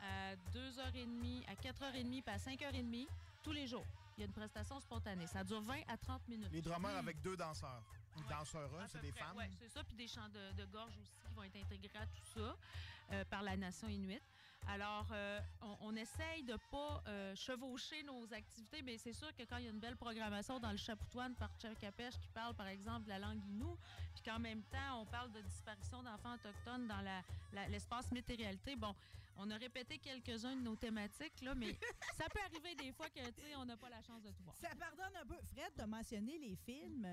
à 2h30, à 4h30, puis à 5h30, tous les jours, il y a une prestation spontanée. Ça dure 20 à 30 minutes. Les drummers avec deux danseurs. Une Ouais. c'est des près, femmes. ouais, c'est ça. Puis des chants de, de gorge aussi qui vont être intégrés à tout ça euh, par la nation inuite. Alors, euh, on, essaye de pas euh, chevaucher nos activités, mais c'est sûr que quand il y a une belle programmation dans le Chapoutoine par Tchakapèche qui parle, par exemple, de la langue inou, puis qu'en même temps, on parle de disparition d'enfants autochtones dans la- la- l'espace météoralité, bon, on a répété quelques-uns de nos thématiques, là, mais ça peut arriver des fois que, tu on n'a pas la chance de tout voir. Ça pardonne un peu. Fred, de mentionner les films.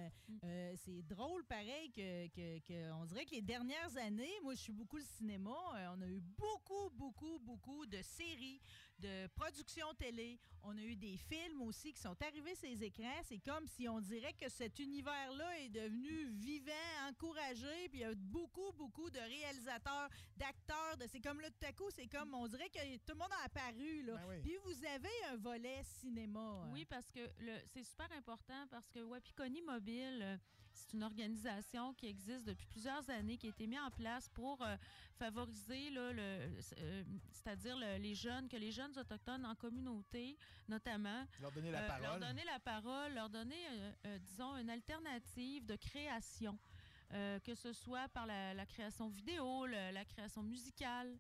Euh, c'est drôle, pareil, que, que- que on dirait que les dernières années, moi, je suis beaucoup le cinéma. euh, on a eu beaucoup, beaucoup, beaucoup de séries, de productions télé. On a eu des films aussi qui sont arrivés sur les écrans. C'est comme si on dirait que cet univers-là est devenu vivant, encouragé. Puis il y a beaucoup, beaucoup de réalisateurs, d'acteurs. De, c'est comme là, tout à coup, c'est comme, on dirait que tout le monde a apparu. Là. Ben oui. Puis vous avez un volet cinéma. euh. Oui, parce que le- c'est super important parce que Wapikoni Mobile, euh, c'est une organisation qui existe depuis plusieurs années, qui a été mise en place pour euh, favoriser, là, le, euh, c'est-à-dire le- les jeunes, que les jeunes autochtones en communauté, notamment, Leur donner la euh, leur parole. donner la parole, leur donner, disons, une alternative de création, euh, que ce soit par la, la création vidéo, le- la création musicale.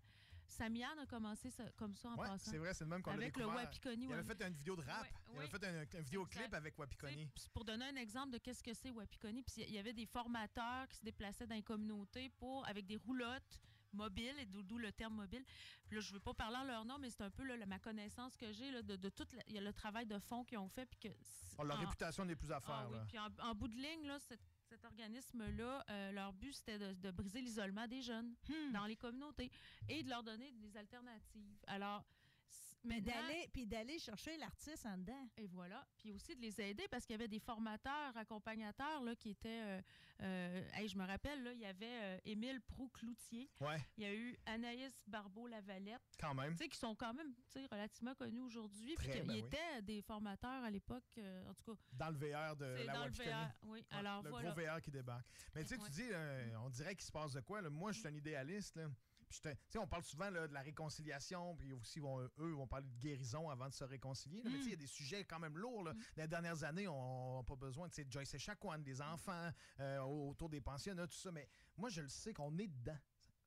Samian a commencé ça- comme ça en Ouais, passant. c'est vrai, c'est le même qu'on l'a Avec le. Wapikoni. Il avait fait une vidéo de rap. Ouais, il avait oui. fait un, un vidéoclip avec Wapikoni. Pour donner un exemple de qu'est-ce que c'est Wapikoni, puis il y avait des formateurs qui se déplaçaient dans les communautés pour, avec des roulottes mobiles, et d'où le terme mobile. Puis là, je ne veux pas parler en leur nom, mais c'est un peu là, ma connaissance que j'ai de, de tout la- a le travail de fond qu'ils ont fait. Puis que Oh, leur en- réputation n'est plus à ah faire. oui, là. puis en, en bout de ligne, là, cette cet organisme-là, euh, leur but, c'était de, de briser l'isolement des jeunes Hmm. dans les communautés et de leur donner des alternatives. Alors, Mais d'aller, puis d'aller chercher l'artiste en dedans. et voilà. Puis aussi de les aider parce qu'il y avait des formateurs, accompagnateurs là, qui étaient. euh, euh, hey, je me rappelle, là, il y avait euh, Émile Proux-Cloutier. Ouais, Il y a eu Anaïs Barbeau-Lavalette, quand même. tu sais, qui sont quand même tu sais, relativement connus aujourd'hui. Puis ben oui. étaient des formateurs à l'époque. euh, en tout cas, Dans le VR de la dans le. VR. Oui, alors le voilà. gros VR qui débarque. Mais tu sais, Ouais. tu dis, euh, on dirait qu'il se passe de quoi. là. Moi, je suis un idéaliste. Là. Puis j'étais- tu sais, on parle souvent là, de la réconciliation, puis aussi, vont- eux vont parler de guérison avant de se réconcilier. là. Mais tu sais, il y a des sujets quand même lourds. Là. Mm. Les dernières années, on n'a pas besoin. Sais, Joyce Echaquan, des enfants euh, autour des pensionnats, tout ça. Mais moi, je le sais qu'on est dedans.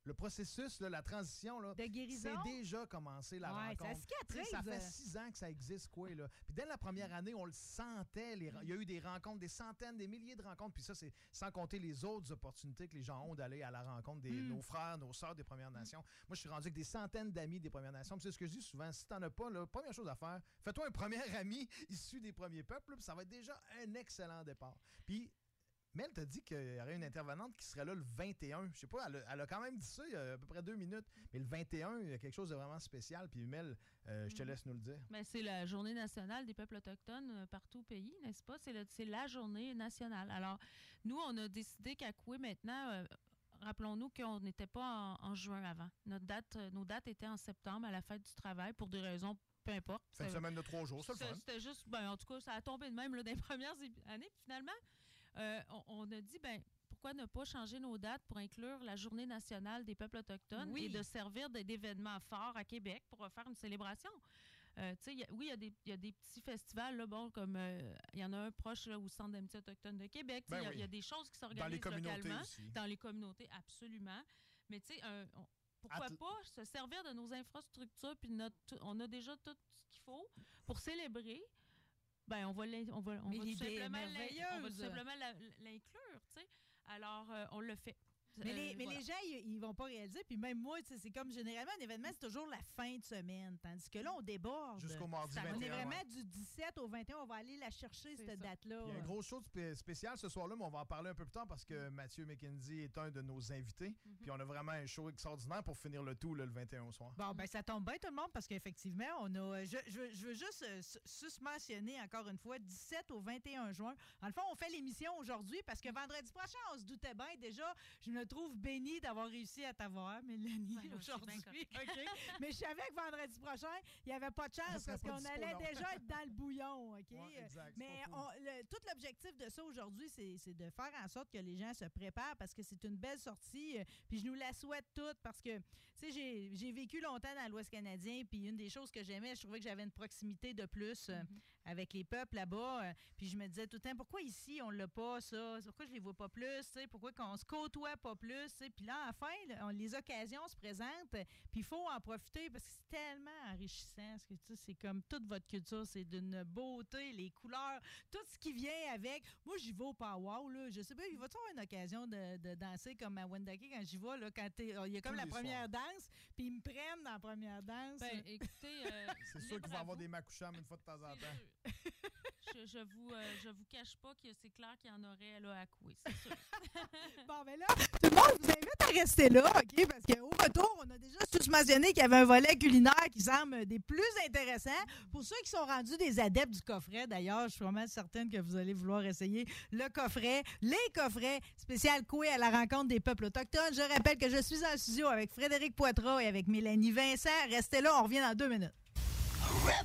Le processus, là, la transition, là, De c'est déjà commencé la Ouais, ça rencontre. Cicatrise. Ça fait six ans que ça existe, quoi, là. Puis dès la première année, on le sentait. les Il y a eu des rencontres, des centaines, des milliers de rencontres. Puis ça, c'est sans compter les autres opportunités que les gens ont d'aller à la rencontre des Mm. nos frères, nos sœurs des Premières Nations. Moi, je suis rendu avec des centaines d'amis des Premières Nations. C'est ce que je dis souvent. Si t'en as pas, la première chose à faire, fais-toi un premier ami issu des premiers peuples. là, puis ça va être déjà un excellent départ. Puis Mel t'a dit qu'il y aurait une intervenante qui serait là le 21. Je sais pas, elle a, elle a quand même dit ça il y a à peu près deux minutes. Mais le 21, il y a quelque chose de vraiment spécial. Puis Mel, euh, je te Mhm. laisse nous le dire. Ben, c'est la journée nationale des peuples autochtones euh, partout au pays, n'est-ce pas? C'est, le- la journée nationale. Alors, nous, on a décidé qu'à Coué, maintenant, euh, rappelons-nous qu'on n'était pas en, en juin avant. Notre date, nos dates étaient en septembre à la fête du travail pour des raisons, peu importe. C'est une Ça- semaine de trois jours, le ça, fun. C'était juste, ben, en tout cas, ça a tombé de même là, dans les premières années. Puis finalement, euh, on, on a dit, ben, pourquoi ne pas changer nos dates pour inclure la Journée nationale des peuples autochtones Oui. et de servir d'événements forts à Québec pour faire une célébration? Euh, y a- oui, il y, a des- il y a des petits festivals, là, bon, comme euh, il y en a un proche là, au Centre d'amitié autochtone de Québec. Ben Il y a- oui. il y, a des choses qui s'organisent localement. aussi. Dans les communautés, absolument. Mais tu sais, pourquoi pas se servir de nos infrastructures, puis notre, on a déjà tout ce qu'il faut pour célébrer. Ben, on va on va, on va tout simplement on va tout simplement l'inclure, tu sais. Alors, euh, on le fait. Mais, Euh, les, mais voilà. les gens, ils, ils vont pas réaliser. Puis même moi, c'est comme généralement un événement, c'est toujours la fin de semaine. Tandis que là, on déborde. Jusqu'au mardi Ça- 21. on est ouais. vraiment du 17 au 21. On va aller la chercher, cette date-là. Il y a une grosse chose spé- spéciale ce soir-là, mais on va en parler un peu plus tard parce que Mathieu McKenzie est un de nos invités. Mhm. Puis on a vraiment un show extraordinaire pour finir le tout là, le 21 au soir. Bon, ben ça tombe bien tout le monde parce qu'effectivement, on a. Je, je veux- je veux juste euh, su- susmentionner encore une fois 17 au 21 juin. En le fond, on fait l'émission aujourd'hui parce que vendredi prochain, on se doutait bien déjà. Je me trouve bénie d'avoir réussi à t'avoir, Mélanie, Ben c'est aujourd'hui. Mais je savais que vendredi prochain, il n'y avait pas de chance parce qu'on allait non. déjà être dans le bouillon. OK? Ouais, exact, Mais on- le- tout l'objectif de ça aujourd'hui, c'est de faire en sorte que les gens se préparent parce que c'est une belle sortie. euh, Puis je nous la souhaite toute parce que, tu sais, j'ai- vécu longtemps dans l'Ouest canadien. Puis une des choses que j'aimais, je trouvais que j'avais une proximité de plus euh, Mhm. Avec les peuples là-bas. euh, Puis je me disais tout le temps, pourquoi ici, on l'a pas, ça? Pourquoi je les vois pas plus? tu sais? Pourquoi qu'on se côtoie pas plus? Puis là, enfin, là, on- les occasions se présentent. Puis il faut en profiter parce que c'est tellement enrichissant. Parce que, c'est comme toute votre culture, c'est d'une beauté, les couleurs, tout ce qui vient avec. Moi, j'y vais au powwow, là. Je sais pas, il va-tu avoir une occasion de, de danser comme à Wendake quand j'y vais, là, quand t'es- il y a comme Tous la première danse, puis ils me prennent dans la première danse. Ben, écoutez, euh, C'est sûr libre qu'il va à avoir des Makoucham une fois de temps en temps. Je, je vous, euh, je vous cache pas que c'est clair qu'il y en aurait là à couer, c'est sûr. Bon, ben là, tout le monde vous invite à rester là, OK? Parce qu'au retour, on a déjà tous mentionné qu'il y avait un volet culinaire qui semble des plus intéressants. Pour ceux qui sont rendus des adeptes du coffret, d'ailleurs, je suis vraiment certaine que vous allez vouloir essayer le coffret, les coffrets spécial Coué à la rencontre des peuples autochtones. Je rappelle que je suis en studio avec Frédéric Poitras et avec Mélanie Vincent. Restez là, on revient dans deux minutes. La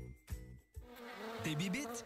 Des bibites?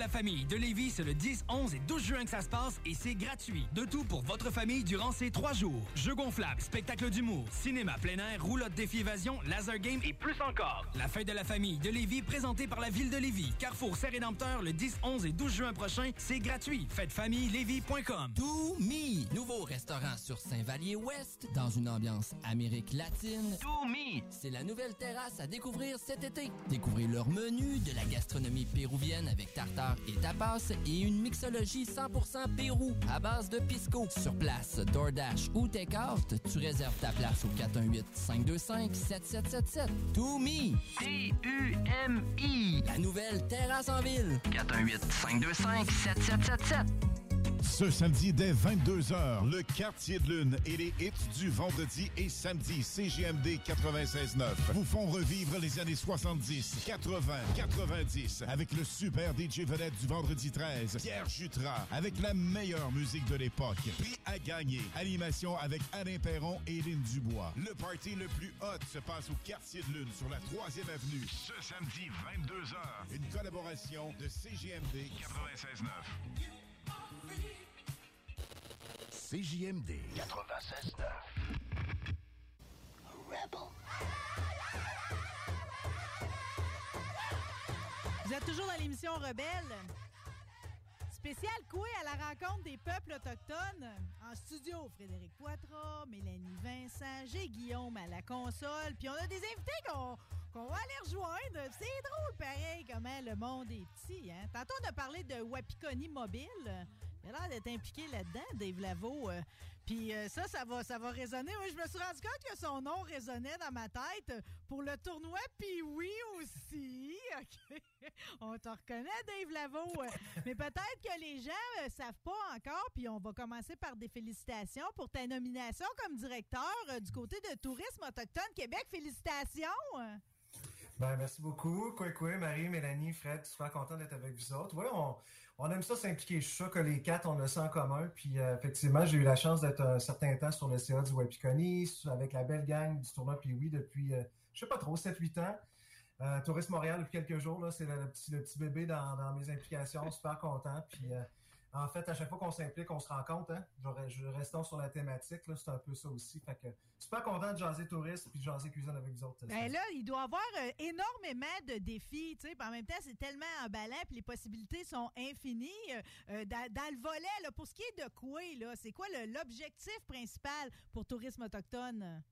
la famille de Lévis, c'est le 10, 11 et 12 juin que ça se passe et c'est gratuit. De tout pour votre famille durant ces trois jours. Jeux gonflables, spectacle d'humour, cinéma plein air, roulotte défi évasion, laser game et plus encore. La fête de la famille de Lévis présentée par la ville de Lévis. Carrefour Saint-Rédempteur le 10, 11 et 12 juin prochain, c'est gratuit. Fêtefamillelévis.com. To Me, nouveau restaurant sur Saint-Vallier-Ouest dans une ambiance Amérique latine. To Me, c'est la nouvelle terrasse à découvrir cet été. Découvrez leur menu, de la gastronomie péruvienne avec tartare et tapas et une mixologie 100% Pérou à base de pisco. Sur place, DoorDash ou Takeout, tu réserves ta place au 418-525-7777. To Me! T-U-M-I. La nouvelle terrasse en ville. 418-525-7777. Ce samedi dès 22h, le quartier de lune et les hits du vendredi et samedi CGMD 96.9 vous font revivre les années 70, 80, 90 avec le super DJ vedette du vendredi 13, Pierre Jutras, avec la meilleure musique de l'époque. Prix à gagner. Animation avec Alain Perron et Lynn Dubois. Le party le plus hot se passe au quartier de lune sur la 3e avenue. Ce samedi 22h, une collaboration de CGMD 96.9. CJMD 96.9. Vous êtes toujours dans l'émission Rebelle. Spécial coué à la rencontre des peuples autochtones. En studio, Frédéric Poitras, Mélanie Vincent, j'ai Guillaume à la console. Puis on a des invités qu'on qu'on va aller rejoindre. C'est drôle, pareil, comment le monde est petit. Hein? Tantôt, on a parlé de Wapikoni Mobile. Il a l'air d'être impliqué là-dedans, Dave Lavo. euh. Puis euh, ça, ça va, ça va résonner. Oui, je me suis rendu compte que son nom résonnait dans ma tête pour le tournoi. Puis oui aussi. OK. On te reconnaît, Dave Lavo. Euh, Mais peut-être que les gens ne savent pas encore. Puis on va commencer par des félicitations pour ta nomination comme directeur du côté de Tourisme Autochtone Québec. Félicitations. Ben, merci beaucoup. Quoi, quoi, Marie, Mélanie, Fred, super content d'être avec vous autres. Oui, on, on aime ça s'impliquer. Je suis sûr que les quatre, on a ça en commun. Puis, euh, effectivement, j'ai eu la chance d'être un certain temps sur le CA du Wapikoni, avec la belle gang du tournoi Puis oui depuis, euh, je sais pas trop, 7-8 ans. Euh, Tourisme Montréal depuis quelques jours, là, c'est le, le petit, le petit bébé dans, dans mes implications. Super content. Puis, euh, en fait, à chaque fois qu'on s'implique, on se rend compte. Hein? Je, restons sur la thématique. là, C'est un peu ça aussi. Fait que, super content de jaser tourisme puis de jaser cuisine avec vous autres. Ben là, il doit y avoir euh, énormément de défis, tu sais. En même temps, c'est tellement emballant, puis les possibilités sont infinies. Euh, euh, dans, dans le volet, là, pour ce qui est de quoi, là, c'est quoi l'objectif principal pour Tourisme Autochtone?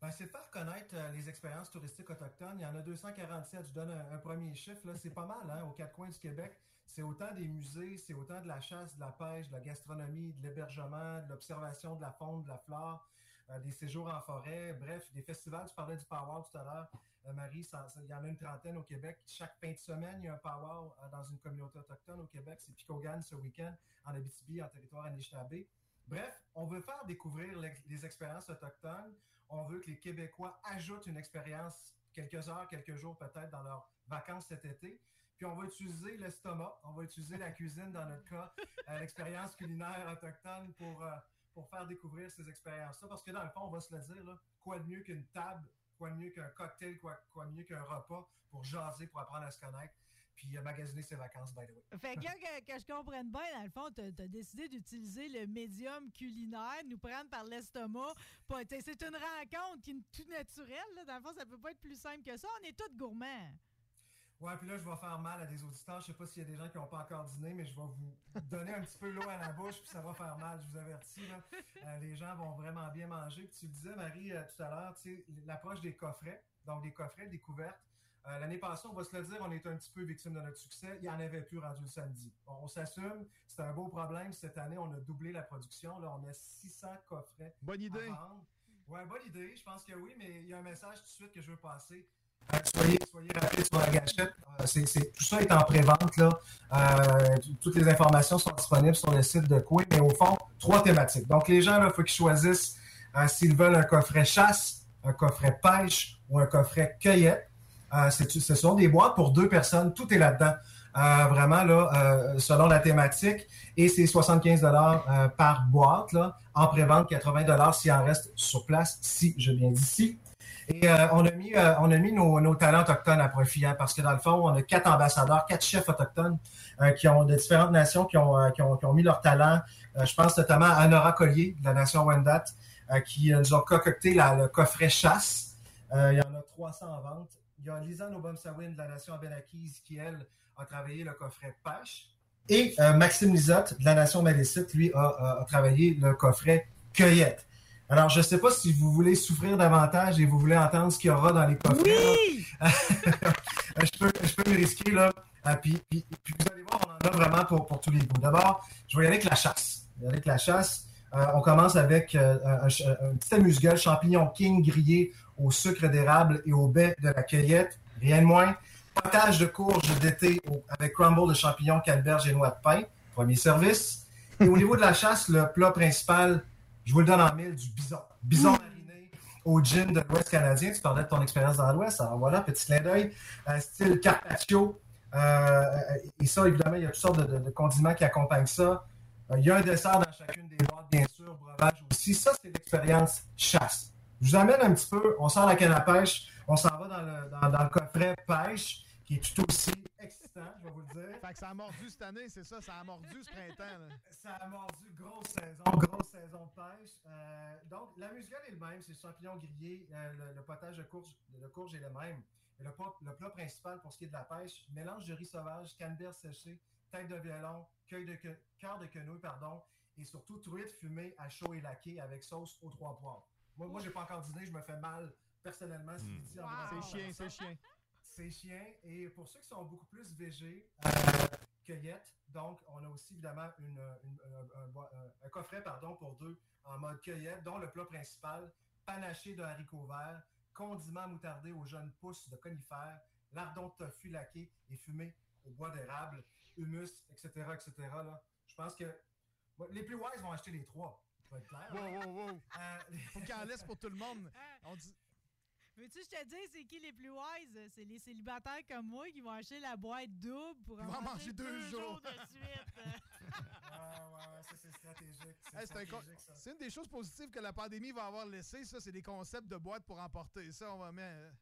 Ben, c'est de faire connaître euh, les expériences touristiques autochtones. Il y en a 247. Je donne un, un premier chiffre. là. C'est pas mal, hein, aux quatre coins du Québec. C'est autant des musées, c'est autant de la chasse, de la pêche, de la gastronomie, de l'hébergement, de l'observation de la faune, de la flore, euh, des séjours en forêt, bref, des festivals. Tu parlais du Power tout à l'heure. Euh, Marie, il y en a une trentaine au Québec. Chaque fin de semaine, il y a un Power euh, dans une communauté autochtone au Québec. C'est Picogan ce week-end, en Abitibi, en territoire Anishinaabe. Bref, on veut faire découvrir les expériences autochtones. On veut que les Québécois ajoutent une expérience quelques heures, quelques jours peut-être dans leurs vacances cet été. Puis on va utiliser l'estomac, on va utiliser la cuisine dans notre cas, euh, l'expérience culinaire autochtone pour, euh, pour faire découvrir ces expériences-là. Parce que dans le fond, on va se le dire, quoi de mieux qu'une table, quoi de mieux qu'un cocktail, quoi, quoi de mieux qu'un repas pour jaser, pour apprendre à se connaître, puis euh, magasiner ses vacances, by the way. Fait que que, je comprenne bien, dans le fond, tu as, décidé d'utiliser le médium culinaire, nous prendre par l'estomac. C'est une rencontre qui est tout naturelle. Dans le fond, ça peut pas être plus simple que ça. On est tous gourmands. Ouais, puis là, je vais faire mal à des auditeurs. Je sais pas s'il y a des gens qui n'ont pas encore dîné, mais je vais vous donner un petit peu l'eau à la bouche, puis ça va faire mal, je vous avertis. Là. Euh, les gens vont vraiment bien manger. Puis tu le disais, Marie, euh, tout à l'heure, tu sais, l'approche des coffrets, donc des coffrets découvertes. Euh, L'année passée, on va se le dire, on est un petit peu victime de notre succès. Il n'y en avait plus rendu le samedi. Bon, on s'assume, c'est un beau problème. Cette année, on a doublé la production. Là, on a 600 coffrets. Bonne idée. À vendre. Ouais, bonne idée. Je pense que oui, mais il y a un message tout de suite que je veux passer. Soyez, soyez rapides sur la gâchette. Euh, tout ça est en pré-vente. Euh, toutes les informations sont disponibles sur le site de Coué, mais au fond, trois thématiques. Donc, les gens, il faut qu'ils choisissent euh, s'ils veulent un coffret chasse, un coffret pêche ou un coffret cueillette. Euh, ce sont des boîtes pour deux personnes. Tout est là-dedans. Vraiment, là, selon la thématique. Et c'est 75 euh, par boîte, là, en pré-vente, 80 s'il en reste sur place, si, je viens d'ici. Et euh, on a mis, euh, on a mis nos, talents autochtones à profit, parce que dans le fond, on a quatre ambassadeurs, quatre chefs autochtones euh, qui ont de différentes nations qui ont, qui ont, mis leur talent. Euh, je pense notamment à Nora Collier de la nation Wendat, qui nous ont concocté la- le coffret chasse. Il y en a 300 en vente. Il y a Lisanne Obomsawin de la nation Abenakis qui, elle, a travaillé le coffret pêche. Et Maxime Lisotte de la nation Malécite, lui, a travaillé le coffret cueillette. Alors, je ne sais pas si vous voulez souffrir davantage et vous voulez entendre ce qu'il y aura dans les coffrets. là. je, peux, je peux me risquer, là. Ah, puis, puis- puis vous allez voir, on en a vraiment pour, pour tous les goûts. D'abord, je vais y aller avec la chasse. Je vais y aller Avec la chasse, euh, on commence avec euh, un, un petit amuse-gueule, champignon king grillé au sucre d'érable et au baie de la cueillette. Rien de moins. Potage de courge d'été avec crumble de champignons, canneberge et noix de pain. Premier service. Et au niveau de la chasse, le plat principal, je vous le donne en mille, du bison. Bison mariné au gin de l'Ouest canadien. Tu parlais de ton expérience dans l'Ouest. Alors voilà, petit clin d'œil. Euh, style carpaccio. Euh, et ça, évidemment, il y a toutes sortes de, de- de condiments qui accompagnent ça. Euh, il y a un dessert dans chacune des boîtes, bien sûr, breuvage aussi. Ça, c'est l'expérience chasse. Je vous amène un petit peu, on sort la canne à pêche, on s'en va dans le, dans, dans le coffret pêche, qui est tout aussi excitant, je vais vous le dire. Fait que ça a mordu cette année, c'est ça? Ça a mordu ce printemps. là. Ça a mordu, grosse saison, grosse saison de pêche. Euh, donc, la muscade est le même, c'est le champignon grillé, euh, le, le potage de courge, de courge est le même. Et le, plat- le plat principal pour ce qui est de la pêche, mélange de riz sauvage, canneberge séchée, tête de violon, cueil de cœur de quenouille, pardon, et surtout truite fumée à chaud et laqué avec sauce aux trois poivres. Moi, moi j'ai pas encore dîné, je me fais mal personnellement ce midi C'est chien, c'est chien. C'est chien. Et pour ceux qui sont beaucoup plus végés, euh, cueillette. Donc, on a aussi évidemment une, une- un, coffret pardon, pour deux en mode cueillette, dont le plat principal, panaché de haricots verts, condiments moutardés aux jeunes pousses de conifères, lardons de tofu laqué et fumé au bois d'érable, humus, etc., etc. là. Je pense que les plus wise vont acheter les trois. Clair. Wow, wow, wow. Euh, Faut qu'il en laisse pour tout le monde. On dit... Veux-tu que je te dise, c'est qui les plus wise? C'est les célibataires comme moi qui vont acheter la boîte double pour en manger, manger deux jours. de suite. Ouais, ouais, ouais, ça c'est stratégique. c'est Hey, un une des choses positives que la pandémie va avoir laissé, ça, c'est des concepts de boîtes pour emporter. Ça, on va mettre.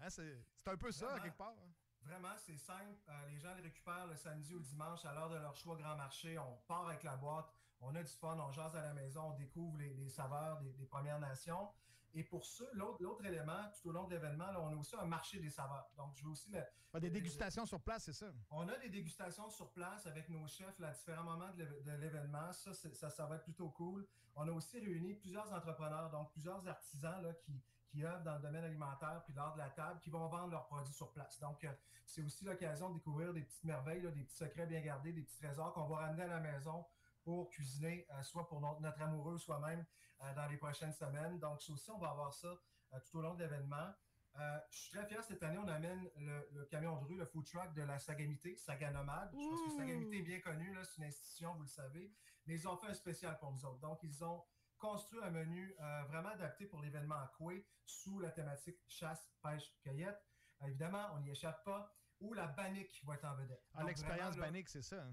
hein, c'est c'est un peu ça, Vraiment. quelque part. hein. Vraiment, c'est simple. Euh, les gens les récupèrent le samedi ou dimanche à l'heure de leur choix grand marché. On part avec la boîte, on a du fun, on jase à la maison, on découvre les, les saveurs des, des Premières Nations. Et pour ça, l'autre élément, tout au long de l'événement, on a aussi un marché des saveurs. Donc, je veux aussi le- Ah, Des dégustations sur place, c'est ça? on a des dégustations sur place avec nos chefs là, à différents moments de l'événement. Ça, ça, ça va être plutôt cool. On a aussi réuni plusieurs entrepreneurs, donc plusieurs artisans là, qui, qui œuvrent dans le domaine alimentaire puis l'art de la table, qui vont vendre leurs produits sur place. Donc, euh, c'est aussi l'occasion de découvrir des petites merveilles, là, des petits secrets bien gardés, des petits trésors qu'on va ramener à la maison pour cuisiner, euh, soit pour notre, notre amoureux, soit même euh, dans les prochaines semaines. Donc, ça aussi, on va avoir ça euh, tout au long de l'événement. Euh, je suis très fier cette année, on amène le, le camion de rue, le food truck de la Sagamité, Saga Nomade. Je pense que Sagamité est bien connu, là, c'est une institution, vous le savez. Mais ils ont fait un spécial pour nous autres. Donc, ils ont construit un menu euh, vraiment adapté pour l'événement à Coué sous la thématique chasse, pêche, cueillette. Euh, évidemment, on n'y échappe pas. Où la bannique va être en vedette. Ah, L'expérience bannique, c'est ça.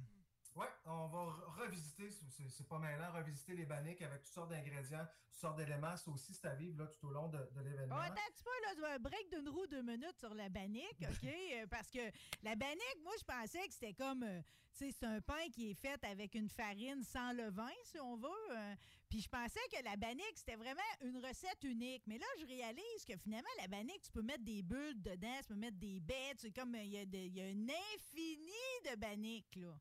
Ouais, on va re- revisiter, c'est- pas mêlant, revisiter les banniques avec toutes sortes d'ingrédients, toutes sortes d'éléments. C'est aussi c'est à vivre là, tout au long de, de l'événement. Oh, attends un là, un break d'une roue deux minutes sur la bannique, OK? Euh, Parce que la bannique, moi, je pensais que c'était comme, euh, tu sais, c'est un pain qui est fait avec une farine sans levain, si on veut. euh, Puis je pensais que la bannique, c'était vraiment une recette unique. Mais là, je réalise que finalement, la bannique, tu peux mettre des bulles dedans, tu peux mettre des bêtes. C'est comme, il y, y a un infini de banniques, là.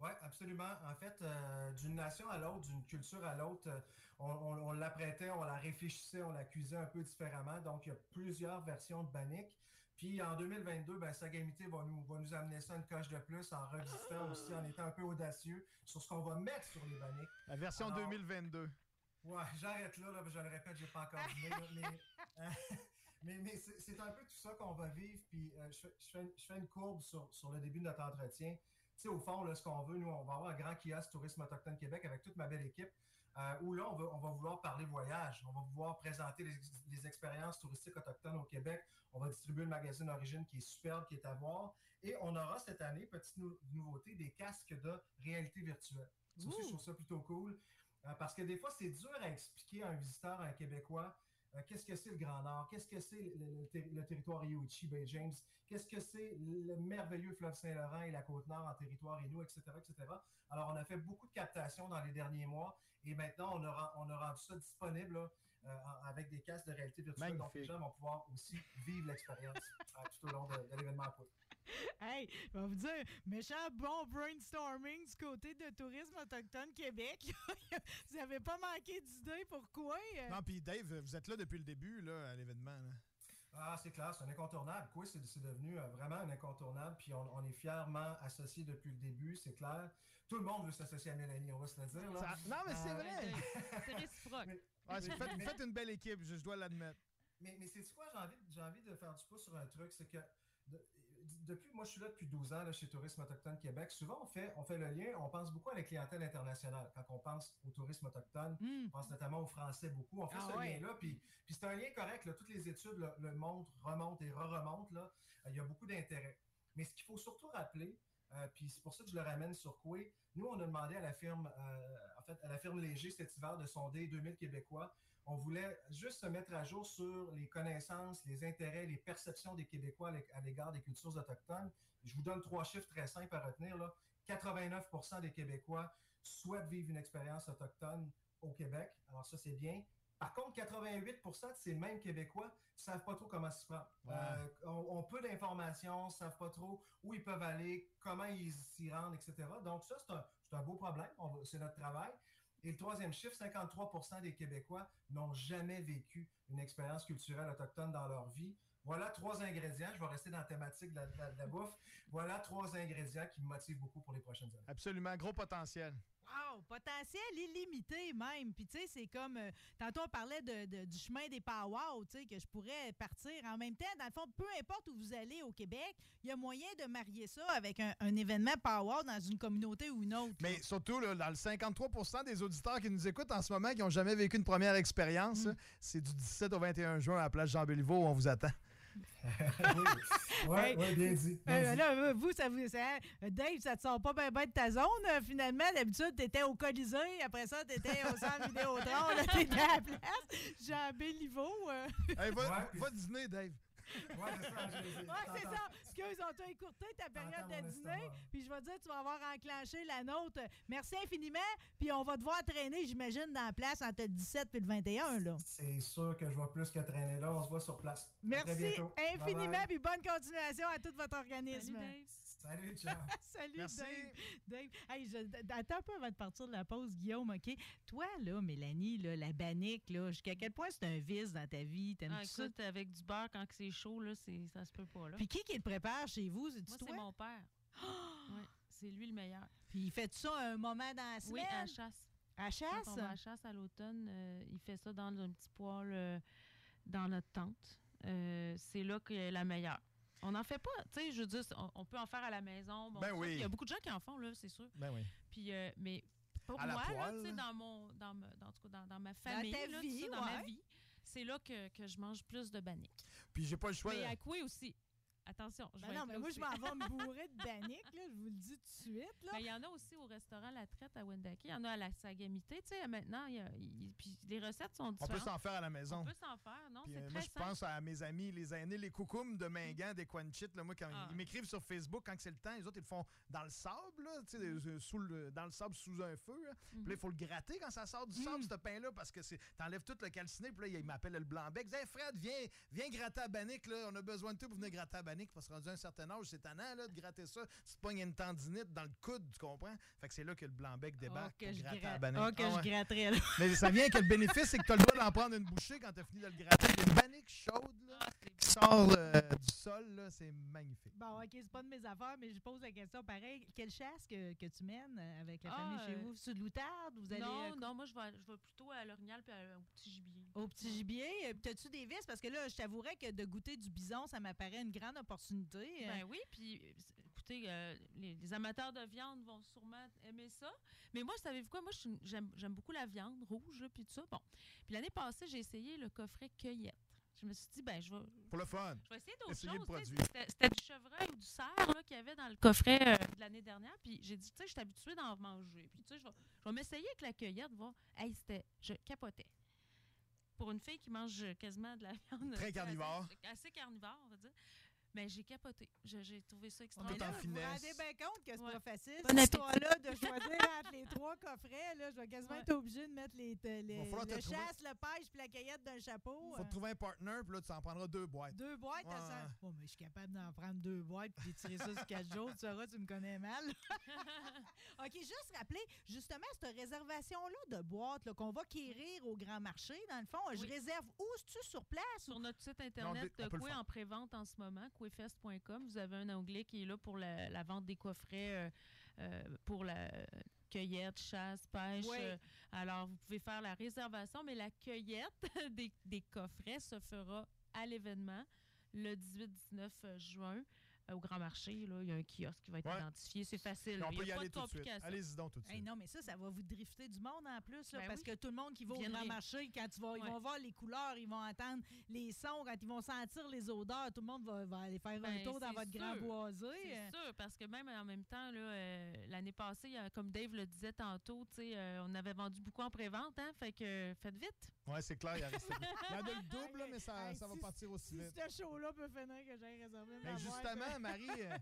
Oui, absolument. En fait, euh, d'une nation à l'autre, d'une culture à l'autre, euh, on, on- on l'apprêtait, on la réfléchissait, on la cuisait un peu différemment. Donc, il y a plusieurs versions de Bannick. Puis en 2022, ben, Sagamité va nous, va nous amener ça une coche de plus en revisitant aussi, en étant un peu audacieux sur ce qu'on va mettre sur les Bannick. La version Alors, 2022. Ouais, j'arrête là, là, je le répète, j'ai pas encore mais, euh, mais, mais c'est un peu tout ça qu'on va vivre. Puis euh, je, fais, je fais- je fais une courbe sur, sur le début de notre entretien. Sais, au fond, là, ce qu'on veut, nous, on va avoir un grand kiosque Tourisme Autochtone Québec avec toute ma belle équipe. euh, où là, on va, on va vouloir parler voyage. On va vouloir présenter les, les expériences touristiques autochtones au Québec. On va distribuer le magazine Origine qui est superbe, qui est à voir. Et on aura cette année, petite nou- nouveauté, des casques de réalité virtuelle. Ça aussi, je trouve ça plutôt cool. Euh, parce que des fois, c'est dur à expliquer à un visiteur, à un Québécois, euh, qu'est-ce que c'est le Grand Nord, qu'est-ce que c'est le, le- le terri- le territoire Yoichi, Bay James, qu'est-ce que c'est le merveilleux fleuve Saint-Laurent et la Côte-Nord en territoire Inuit, etc., etc. Alors, on a fait beaucoup de captations dans les derniers mois et maintenant, on a, on a rendu ça disponible là, euh, avec des casques de réalité virtuelle. Donc, les Magnifique. gens vont pouvoir aussi vivre l'expérience euh, tout au long de, de l'événement à Poudre. Hey, je vais vous dire, méchant bon brainstorming du côté de Tourisme Autochtone Québec. vous n'avez pas manqué d'idées pourquoi? euh? Non, puis Dave, vous êtes là depuis le début là, à l'événement. Ah, c'est clair, c'est un incontournable. Quoi, c'est c'est devenu euh, vraiment un incontournable. Puis on, on est fièrement associés depuis le début, c'est clair. Tout le monde veut s'associer à Mélanie, on va se le dire. Là. Ça- non, mais c'est Euh, vrai. C'est réciproque. Mais- Ouais, c'est- mais- faites- vous mais- faites une belle équipe, je, je dois l'admettre. Mais, mais c'est quoi, j'ai envie, j'ai envie de faire du pouce sur un truc, c'est que de- depuis, moi je suis là depuis 12 ans là, chez Tourisme Autochtone Québec, souvent on fait, on fait le lien, on pense beaucoup à la clientèle internationale. Quand on pense au tourisme autochtone, on pense notamment aux Français beaucoup. On fait Ah ce ouais. lien-là, puis, puis c'est un lien correct. Là, toutes les études le, le montrent, remontent et re-remontent. là. Euh, Il y a beaucoup d'intérêt. Mais ce qu'il faut surtout rappeler, euh, puis c'est pour ça que je le ramène sur Coué, nous on a demandé à la firme, euh, en fait, à la firme Léger cet hiver de sonder 2000 Québécois. On voulait juste se mettre à jour sur les connaissances, les intérêts, les perceptions des Québécois à l'é- à l'égard des cultures autochtones. Je vous donne trois chiffres très simples à retenir. Là. 89% des Québécois souhaitent vivre une expérience autochtone au Québec. Alors ça, c'est bien. Par contre, 88% de ces mêmes Québécois ne savent pas trop comment s'y prendre. Ouais. Euh, ont, ont peu d'informations, ne savent pas trop où ils peuvent aller, comment ils s'y rendent, etc. Donc ça, c'est un, beau problème. C'est notre travail. Et le troisième chiffre, 53% des Québécois n'ont jamais vécu une expérience culturelle autochtone dans leur vie. Voilà trois ingrédients. Je vais rester dans la thématique de la, bouffe. Voilà trois ingrédients qui me motivent beaucoup pour les prochaines années. Absolument, gros potentiel. Wow, potentiel illimité même. Puis tu sais, c'est comme euh, tantôt on parlait de, de- du chemin des powwows, tu sais, que je pourrais partir en même temps. Dans le fond, peu importe où vous allez au Québec, il y a moyen de marier ça avec un, un événement powwow dans une communauté ou une autre. Mais surtout, là, dans le 53% des auditeurs qui nous écoutent en ce moment, qui n'ont jamais vécu une première expérience, Mm. c'est du 17 au 21 juin à la place Jean-Béliveau où on vous attend. Ouais, Hey, ouais, bien dit. bien Euh, dit. là, euh, vous, ça vous. ça- euh, Dave, ça te sort pas bien de ta zone, finalement? D'habitude, t'étais au Colisée. Après ça, t'étais au centre Vidéotron. Là, t'étais à la place. Jean Béliveau. euh. Hey, va, Ouais, va dîner, Dave. Ouais, c'est ça. Ouais, c'est ça. Excuse, on t'a écourté ta période de dîner. Puis je vais te dire, tu vas avoir enclenché la nôtre. Merci infiniment. Puis on va devoir traîner, j'imagine, dans la place entre le 17 et le 21. Là. C'est sûr que je vois plus que traîner là. On se voit sur place. Merci infiniment. Puis bonne continuation à tout votre organisme. Salut, Dave. Salut, ciao. Salut, Merci. Dave. Dave. Hey, je- attends un peu avant de partir de la pause, Guillaume, OK? Toi, là, Mélanie, là, la bannique, là, jusqu'à quel point c'est un vice dans ta vie? T'aimes Ah, ça? écoute, avec du beurre quand c'est chaud, là, c'est- ça se peut pas. Là. Puis qui qui le prépare chez vous? Moi, toi? c'est mon père. Ouais, c'est lui le meilleur. Puis il fait ça un moment dans la Oui, semaine? à la chasse. À Quand chasse? on va à la chasse à l'automne, euh, il fait ça dans un petit poêle euh, dans notre tente. Euh, c'est là que est la meilleure. On n'en fait pas, tu sais, je veux dire, on, on peut en faire à la maison. bon, Ben oui. Il y a beaucoup de gens qui en font, là, c'est sûr. Ben oui. Puis, euh, mais pour À moi, là, dans, mon, dans, me- dans, en tout cas, dans, dans ma famille, ta là, vie, ça, dans ma vie, c'est là que, que je mange plus de bannique. Puis j'ai pas le choix. Mais à Coué aussi? Attention, je Ben vais non, mais moi, je m'en vais me bourrer de là, je vous le dis tout de suite. Là. Ben, il y en a aussi au restaurant La Traite à Wendake. Il y en a à la Sagamité. Tu sais, maintenant, y a- puis les recettes sont On différentes. peut s'en faire à la maison. On peut s'en faire, non? Puis, euh, très moi, je pense à mes amis, les aînés, les coucoums de Mingan, des Quanchit. Là, moi, quand Ah. ils m'écrivent sur Facebook, quand c'est le temps, les autres, ils le font dans le sable, là, tu sais, euh, sous le- dans le sable sous un feu. là. Puis là, il faut le gratter quand ça sort du sable, ce pain-là, parce que t'enlèves tout le calciné. Puis là, il m'appelle le blanc-bec. Il dit Hey, Fred, viens, viens gratter à Bannick. Là. On a besoin de toi pour venir gratter à Bannick. Parce que rendu à un certain âge, c'est tannant là, de gratter ça. Tu te pognes une tendinite dans le coude, tu comprends? Fait que c'est là que le blanc-bec débarque que pour je gratte. Oh, que Ah je gratterais, là. Mais ça vient que le bénéfice, c'est que tu as le droit d'en prendre une bouchée quand tu as fini de le gratter. Il y a une chaude là, qui sort euh, du sol. là, C'est magnifique. Bon, OK, c'est pas de mes affaires, mais je pose la question pareil. Quelle chasse que, que tu mènes euh, avec la Ah, famille chez euh, vous? Sur de l'outarde? Vous allez non, euh, non, moi, je vais, je vais plutôt à l'orignal puis à- au petit gibier. au petit gibier? T'as-tu des vis? Parce que là, je t'avouerais que de goûter du bison, ça m'apparaît une grande opportunité. Ben oui, puis écoutez, euh, les, les amateurs de viande vont sûrement aimer ça. Mais moi, savez-vous quoi? Moi, j'aime j'aime beaucoup la viande rouge, là, puis tout ça. Bon. Puis l'année passée, j'ai essayé le coffret cueillette. Je me suis dit, ben, je vais, Pour le fun. je vais essayer d'autres choses. C'était du chevreuil ou du cerf qu'il y avait dans le coffret euh, de l'année dernière. Puis j'ai dit, tu sais, je suis habituée d'en manger. Puis tu sais, je vais, m'essayer avec la cueillette, voir. Hey, c'était, je capotais. pour une fille qui mange quasiment de la viande. Très assez- carnivore. Assez, carnivore, on va dire. Mais j'ai capoté. J'ai trouvé ça extraordinaire. là, vous vous rendez bien compte que c'est Ouais. pas facile, Bon cette histoire-là, de choisir entre les trois coffrets. Là, je vais quasiment Ouais. être obligée de mettre les, les- te le trouver- chasse, le pêche puis la cueillette d'un chapeau. Faut euh, te trouver un partner, puis là, tu en prendras deux boîtes. Deux boîtes Ouais. ça. Bon, mais je suis capable d'en prendre deux boîtes puis d'étirer ça sur quatre jours. Tu sauras, tu me connais mal. OK, juste rappeler, justement, cette réservation-là de boîtes là, qu'on va quérir au grand marché, dans le fond, je réserve où? C'est-tu sur place? Sur notre site on internet peut de le Coué en pré-vente en ce moment, vous avez un onglet qui est là pour la, la vente des coffrets euh, euh, pour la cueillette, chasse, pêche. Oui. euh, alors, vous pouvez faire la réservation, mais la cueillette des, des coffrets se fera à l'événement le 18-19 juin au Grand Marché. Là, il y a un kiosque qui va être Ouais. identifié. C'est facile. on peut y y a pas aller de tout de suite. Allez-y donc tout de Hey, suite. non, mais ça, ça va vous drifter du monde en plus, là, Ben parce oui. que tout le monde qui va au grand marché, quand tu vas, ils vont voir les couleurs, ils vont entendre les sons, quand ils vont sentir les odeurs, tout le monde va, va aller faire un Ben, tour dans votre grand boisé. C'est sûr, parce que même en même temps, là, euh, l'année passée, comme Dave le disait tantôt, tu sais, euh, on avait vendu beaucoup en pré-vente, hein, fait que euh, faites vite. Ouais, c'est clair, il, en reste- il y en a le double, là, mais ça, Hey, ça va si- partir aussi Si vite. ce show-là peut finir que j'ai réservé ma Mais boîte, justement, là. Marie, euh,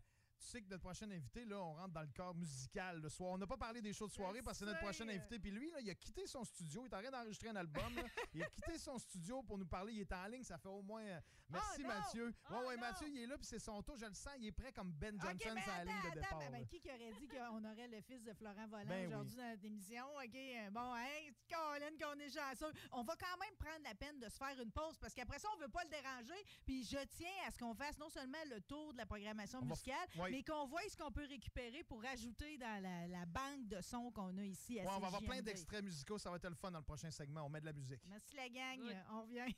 tu sais que notre prochain invité, là, on rentre dans le corps musical le soir. On n'a pas parlé des shows de soirée parce que c'est notre prochain invité. Puis lui, là, il a quitté son studio. Il est en train d'enregistrer un album. là. Il a quitté son studio pour nous parler. Il est en ligne. Ça fait au moins. euh, Merci, non! Mathieu. Oh, ouais, ouais, non! Mathieu, il est là. Puis c'est son tour. Je le sens. Il est prêt comme Ben Johnson sur la ligne de départ. ben, là. qui qui aurait dit qu'on aurait le fils de Florent Volant Ben aujourd'hui oui. dans notre émission? OK, euh, bon, hein, Colin, qu'on est chanceux. On va quand même prendre la peine de se faire une pause parce qu'après ça, on veut pas le déranger. Puis je tiens à ce qu'on fasse non seulement le tour de la programmation On va musicale, ouais. Mais qu'on voit ce qu'on peut récupérer pour rajouter dans la, la banque de sons qu'on a ici à Ouais, on va avoir plein d'extraits musicaux. Ça va être le fun dans le prochain segment. On met de la musique. Merci la gang, Oui. On revient.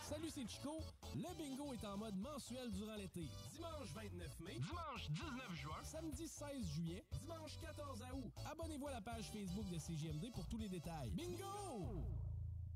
Salut, c'est Chico. Le bingo est en mode mensuel durant l'été. Dimanche 29 mai. Dimanche 19 juin. Samedi 16 juillet. Dimanche 14 août. Abonnez-vous à la page Facebook de CGMD pour tous les détails. Bingo!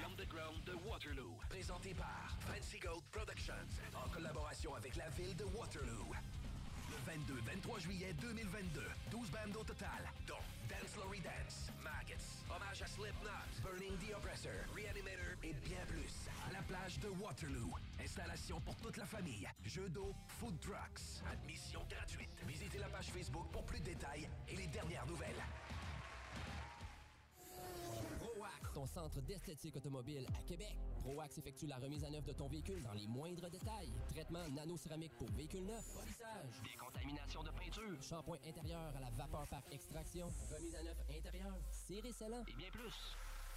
L'Underground de Waterloo, présenté par Fancy Gold Productions, en collaboration avec la ville de Waterloo. Le 22-23 juillet 2022, 12 bandes au total, dont Dance Lory Dance, Maggots, Hommage à Slipknot, Burning the Oppressor, Reanimator et bien plus, à la plage de Waterloo. Installation pour toute la famille, jeux d'eau, food trucks, admission gratuite. Visitez la page Facebook pour plus de détails et les dernières nouvelles. Ton centre d'esthétique automobile à Québec. ProAx effectue la remise à neuf de ton véhicule dans les moindres détails. Traitement nano-céramique pour véhicule neuf, polissage, décontamination de peinture, shampoing intérieur à la vapeur par extraction, remise à neuf intérieur, serré scellant et bien plus.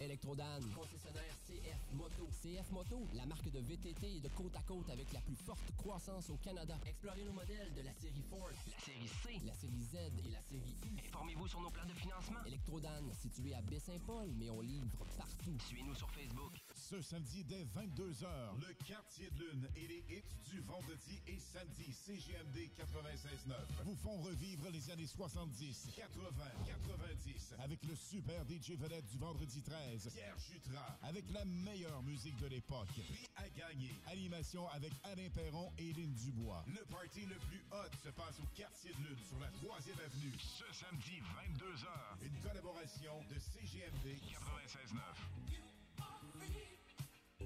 Électrodan, concessionnaire CF Moto. CF Moto, la marque de VTT est de côte à côte avec la plus forte croissance au Canada. Explorez nos modèles de la série Ford, la série C, la série Z et la série U. Informez-vous sur nos plans de financement. Électrodan, situé à Baie-Saint-Paul, mais on livre partout. Suivez-nous sur Facebook. Ce samedi dès 22h, le quartier de lune et les hits du vendredi et samedi CGMD 96.9 vous font revivre les années 70, 80, 90 avec le super DJ vedette du vendredi 13, Pierre Jutras, avec la meilleure musique de l'époque. Prix à gagner. Animation avec Alain Perron et Lynn Dubois. Le party le plus hot se passe au quartier de lune sur la 3e avenue ce samedi 22h. Une collaboration de CGMD 96.9.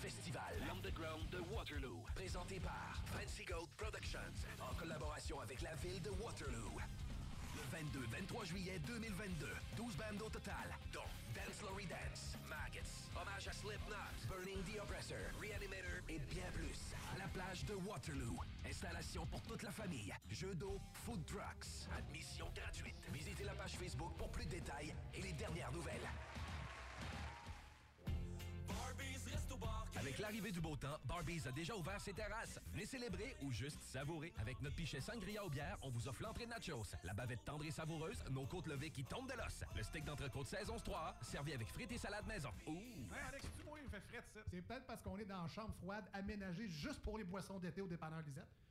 festival L'Underground de Waterloo, présenté par Fancy Gold Productions, en collaboration avec la ville de Waterloo. Le 22-23 juillet 2022, 12 bandes au total, dont Dance Lory Dance, Maggots, Hommage à Slipknot, Burning the Oppressor, Reanimator et bien plus, à la plage de Waterloo. Installation pour toute la famille, jeux d'eau, food trucks, admission gratuite. Visitez la page Facebook pour plus de détails et les dernières nouvelles. Avec l'arrivée du beau temps, Barbies a déjà ouvert ses terrasses. Venez célébrer ou juste savourer. Avec notre pichet sangria aux bières, on vous offre l'entrée de nachos, la bavette tendre et savoureuse, nos côtes levées qui tombent de l'os, le steak d'entrecôte saison 3 servi avec frites et salade maison. Ouh! Hey, Alex, tu moi, il fait frais ça. C'est peut-être parce qu'on est dans une chambre froide aménagée juste pour les boissons d'été au dépanneur Lisette.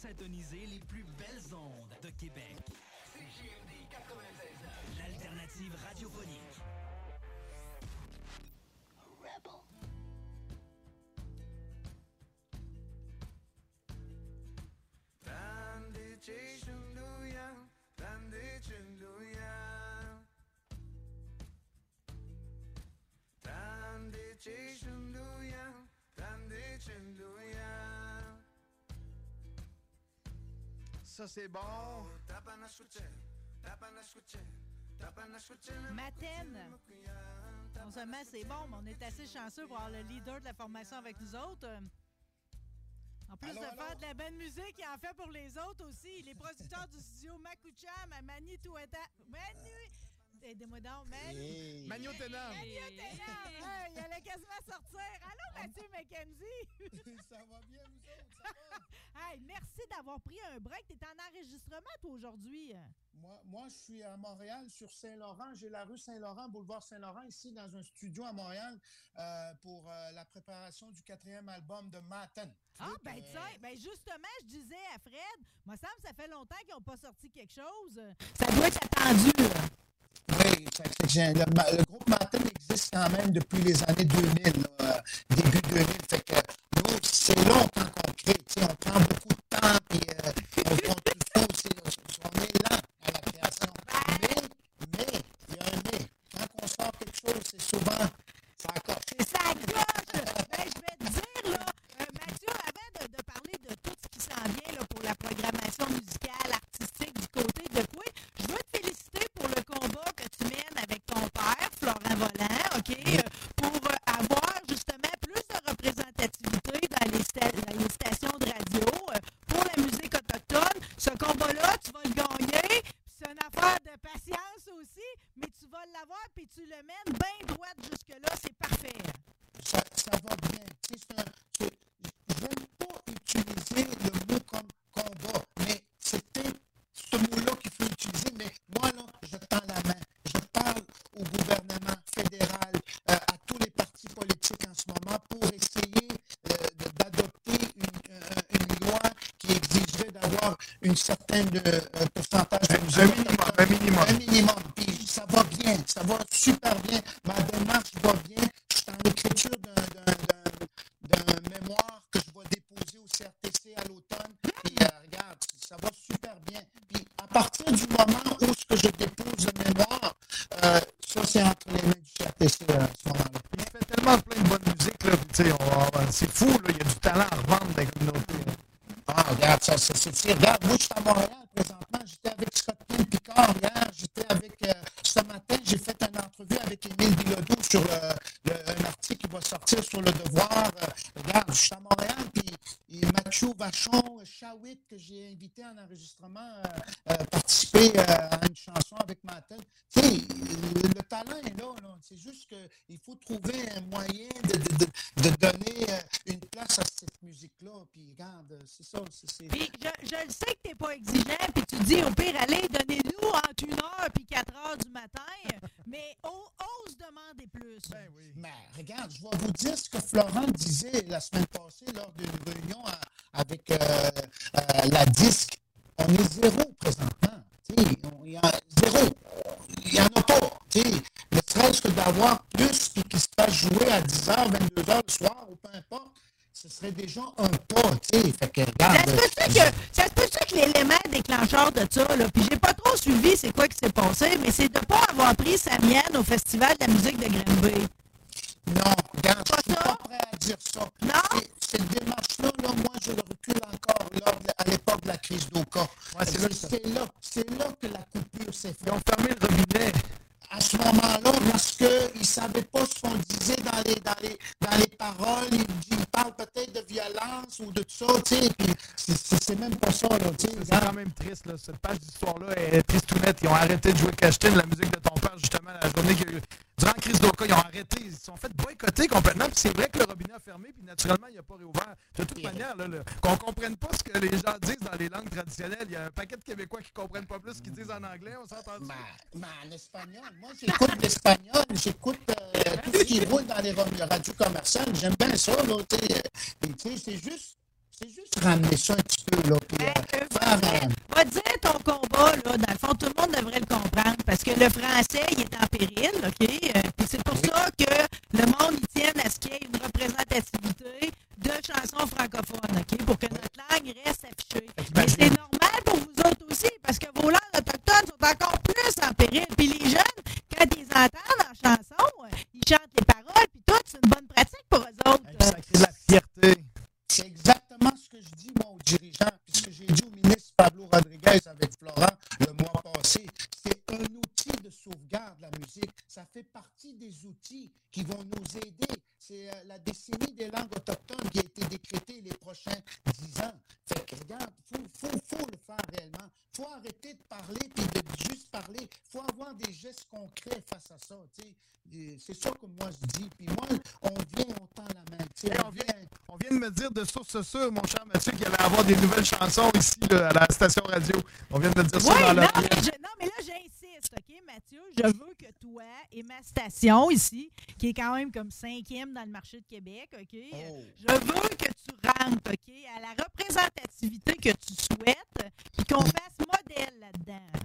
Vous syntonisez les plus belles ondes de Québec. CJMD 96.9. L'alternative radiophonique. Rebel. Ça, c'est bon. Matène. Non seulement c'est bon, mais on est assez chanceux pour avoir le leader de la formation avec nous autres. En plus Allô, de allô? faire de la bonne musique, il en fait pour les autres aussi. Les producteurs du studio Makucham à Mani Toueta. Manu! Aidez-moi donc, Manu! Hey. Tenam. Tenam! Hey, il allait quasiment sortir. Allô, Mathieu McKenzie! ça va bien, vous autres? Ça va? Hey, merci d'avoir pris un break. T'es en enregistrement, toi, aujourd'hui. Moi, moi, je suis à Montréal, sur Saint-Laurent. J'ai la rue Saint-Laurent, boulevard Saint-Laurent, ici, dans un studio à Montréal, euh, pour euh, la préparation du quatrième album de Matten. Ah, ben, Euh, tu sais, ben, justement, je disais à Fred, moi, ça me semble, ça fait longtemps qu'ils n'ont pas sorti quelque chose. Ça doit être attendu, là. Oui, le, le groupe Matten existe quand même depuis les années 2000, là, regarde, je suis à Montréal présentement. J'étais avec Scott Picard hier. J'étais avec, euh, ce matin, j'ai fait une entrevue avec Émile Bilodeau sur un article qui va sortir sur le devoir. Euh, regarde, je suis à Montréal, puis Mathieu Vachon, Chawit, que j'ai invité en enregistrement, euh, euh, participer euh, à une chanson avec ma tête. Tu sais, le, le talent est là, là. C'est juste qu'il faut trouver un moyen de, de, de, de donner euh, une place à cette musique-là. Puis regarde, c'est ça. C'est, c'est... Puis je, je le sais que t'es pas exigeant, puis tu dis au pire, allez, donnez-nous entre une heure puis 4 heures du matin, mais o- ose demander plus. Ben Mais regarde, je vais vous dire ce que Florent disait la semaine passée lors d'une réunion à- avec euh, euh, la disque. On est zéro présentement. Tu sais, on- Il y a zéro. Il n'y en a pas. tu sais. Ne serait-ce que d'avoir plus puis qui se fasse jouer à 10h, 22h le soir ou peu importe, serait déjà un pas. tu sais. Fait que Ça regarde. se peut-tu que, ça se peut-tu que l'élément déclencheur de ça, là, puis j'ai pas trop suivi c'est quoi qui s'est passé, mais c'est de pas avoir pris Samienne au Festival de la musique de Granby. Non, regarde, je suis pas prêt à dire ça. Non? Cette démarche-là, là, moi, je le recule encore lors de- à l'époque de la crise d'Oka. c'est là que- c'est là, c'est là que la coupure s'est faite. Ils ont fermé le robinet. À ce moment-là, parce qu'ils ne savaient pas ce qu'on disait dans les, dans les, dans les paroles. Ils, ils parlent peut-être de violence ou de tout ça, tu sais. puis c'est- même pas ça, là, tu sais. C'est quand même triste, là. Cette page d'histoire-là est tristounette. Ils ont arrêté de jouer Cashtin, la musique de ton père, justement, la journée qu'il y a eu. Durant la crise d'Oka, ils ont arrêté. Ils se sont fait boycotter complètement. Puis c'est vrai que le robinet a fermé, puis naturellement, il n'a pas réouvert. De toute manière, là, qu'on ne comprenne pas ce que les gens disent dans les langues traditionnelles, il y a un paquet de Québécois qui ne comprennent pas plus ce qu'ils disent en anglais. On s'entend Mais Ben, en espagnol, moi j'écoute l'espagnol, j'écoute euh, tout ce qui roule dans les ra- radios commerciales, j'aime bien ça, là, tu sais. euh, c'est juste, c'est juste ramener ça un petit peu, là, puis euh, faire, euh, Va dire ton combat, là, dans le fond, tout le monde devrait le comprendre, parce que le français, il est en péril, OK? Euh, Puis c'est pour ça que le monde, il tient à ce qu'il y ait une représentativité de chansons francophones, OK? Pour que notre langue reste affichée. Mais c'est normal pour vous autres aussi, parce que vos langues autochtones sont encore plus en péril. Puis les jeunes, quand ils entendent en chanson, euh, ils chantent les paroles, puis tout, c'est une bonne pratique pour eux autres. la fierté. C'est exactement ce que je dis, moi, aux dirigeants, puis ce que j'ai dit au ministre Pablo Rodriguez avec Florent le mois passé. C'est un outil de sauvegarde, la musique. Ça fait partie des outils qui vont nous aider. C'est euh, la décennie des langues autochtones qui a été décrétée les prochains dix ans. Fait que, regarde, il faut, faut, faut le faire réellement. Il faut arrêter de parler puis de juste parler. Il faut avoir des gestes concrets face à ça. tu sais. Et C'est ça que moi je dis. Puis moi, on vient, on tend la main. on, vient, on vient de me dire de source sûre, mon cher Mathieu, qu'il allait avoir des nouvelles chansons ici là, à la station radio. On vient de me dire ça dans non, le mais je- non, mais là, j'insiste, OK, Mathieu? Je veux que toi et ma station ici, qui est quand même comme cinquième dans le marché de Québec, OK? Oh. Je veux que tu rentres, OK, à la représentativité que tu souhaites, puis qu'on fasse modèle là-dedans.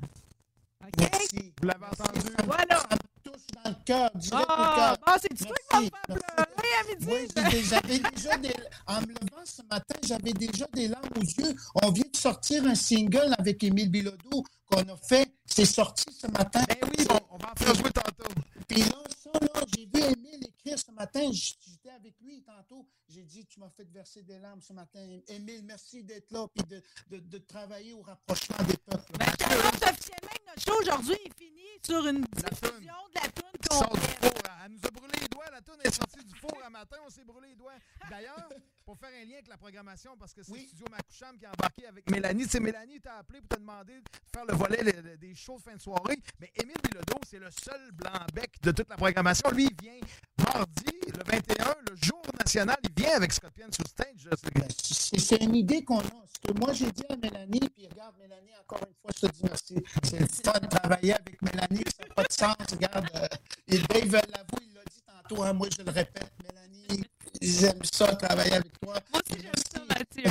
OK? Merci. Vous l'avez entendu? Voilà. Ça me touche dans le cœur, direct Ah, au cœur. bon, c'est-tu toi qui vas me Merci, faire pleurer à midi? Oui, j'avais déjà des... En me levant ce matin, j'avais déjà des larmes aux yeux. On vient de sortir un single avec Émile Bilodeau qu'on a fait. C'est sorti ce matin. Ben oui, on, on va en faire jouer tantôt. Puis là, ça, là, j'ai vu Émile écrire ce matin. J'étais avec lui tantôt. J'ai dit, tu m'as fait verser des larmes ce matin. Émile, merci d'être là puis de, de, de travailler au rapprochement des peuples. Ben, officiellement que notre show aujourd'hui est fini sur une diffusion de la toune Qui sort du complète. four. Elle nous a brûlé les doigts. La tourne est sortie du four un matin. On s'est brûlé les doigts. D'ailleurs, pour faire un lien avec la programmation, parce que c'est Studio Macoucham qui a embarqué avec Mélanie. C'est Mélanie t'a appelé pour te demander de faire le volet le- le- des shows de fin de soirée. Mais Émile Bilodeau, c'est le seul blanc-bec de toute la programmation. Lui, il vient mardi, le 21, le jour national. Il vient avec Scott Pienne sur stage. C'est c'est une idée qu'on a. Ce que moi, j'ai dit à Mélanie, puis regarde, Mélanie, encore une fois, je te dis merci c'est le fun de travailler avec Mélanie, ça n'a pas de sens. Regarde, euh, et Dave l'avoue, il l'a dit tantôt, hein, moi je le répète, Mélanie, j'aime ça travailler avec toi. Moi aussi, j'aime ça, Mathieu.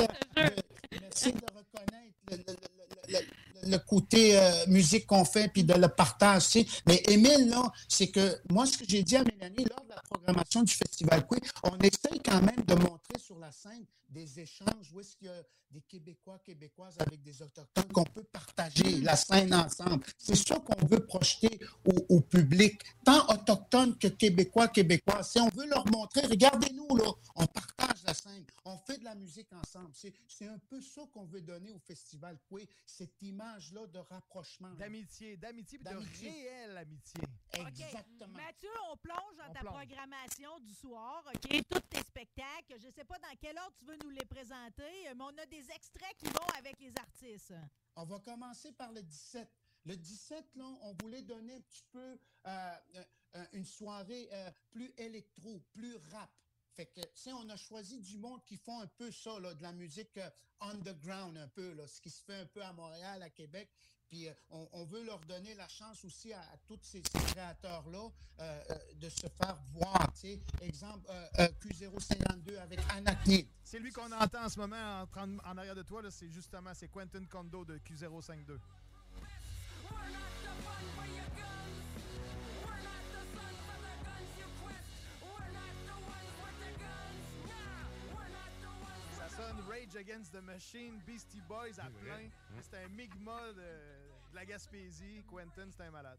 Euh, merci, de, reconnaître le, le, le, le côté euh, musique qu'on fait puis de le partager. Mais Émile, là, c'est que moi, ce que j'ai dit à Mélanie, là, de la programmation du Festival Coué, on essaye quand même de montrer sur la scène des échanges où est-ce qu'il y a des Québécois, Québécoises avec des Autochtones, qu'on peut partager la scène ensemble. C'est ça qu'on veut projeter au, au public, tant autochtones que Québécois, Québécoises. Si on veut leur montrer, regardez-nous, là, on partage la scène, on fait de la musique ensemble. C'est c'est un peu ça qu'on veut donner au Festival Coué, cette image-là de rapprochement. D'amitié, d'amitié, de D'amitié. réelle amitié. Exactement. Mathieu, on plonge dans On ta plonge. Programmation du soir, OK? Tous tes spectacles. Je ne sais pas dans quel ordre tu veux nous les présenter, mais on a des extraits qui vont avec les artistes. On va commencer par le 17. Le 17, là, on voulait donner un petit peu euh, euh, une soirée euh, plus électro, plus rap. Fait que, on a choisi du monde qui font un peu ça, de la musique underground un peu, ce qui se fait un peu à Montréal, à Québec. Puis euh, on, on veut leur donner la chance aussi à, à tous ces, ces créateurs-là euh, euh, de se faire voir. tu sais. Exemple, euh, euh, Q052 avec Anacné. C'est lui qu'on entend en ce moment en, train- en arrière de toi, là, c'est justement c'est Quentin Kondo de Q052. Ça sonne Rage Against the Machine, Beastie Boys à plein. C'est un migma de, de la Gaspésie. Quentin, c'est un malade.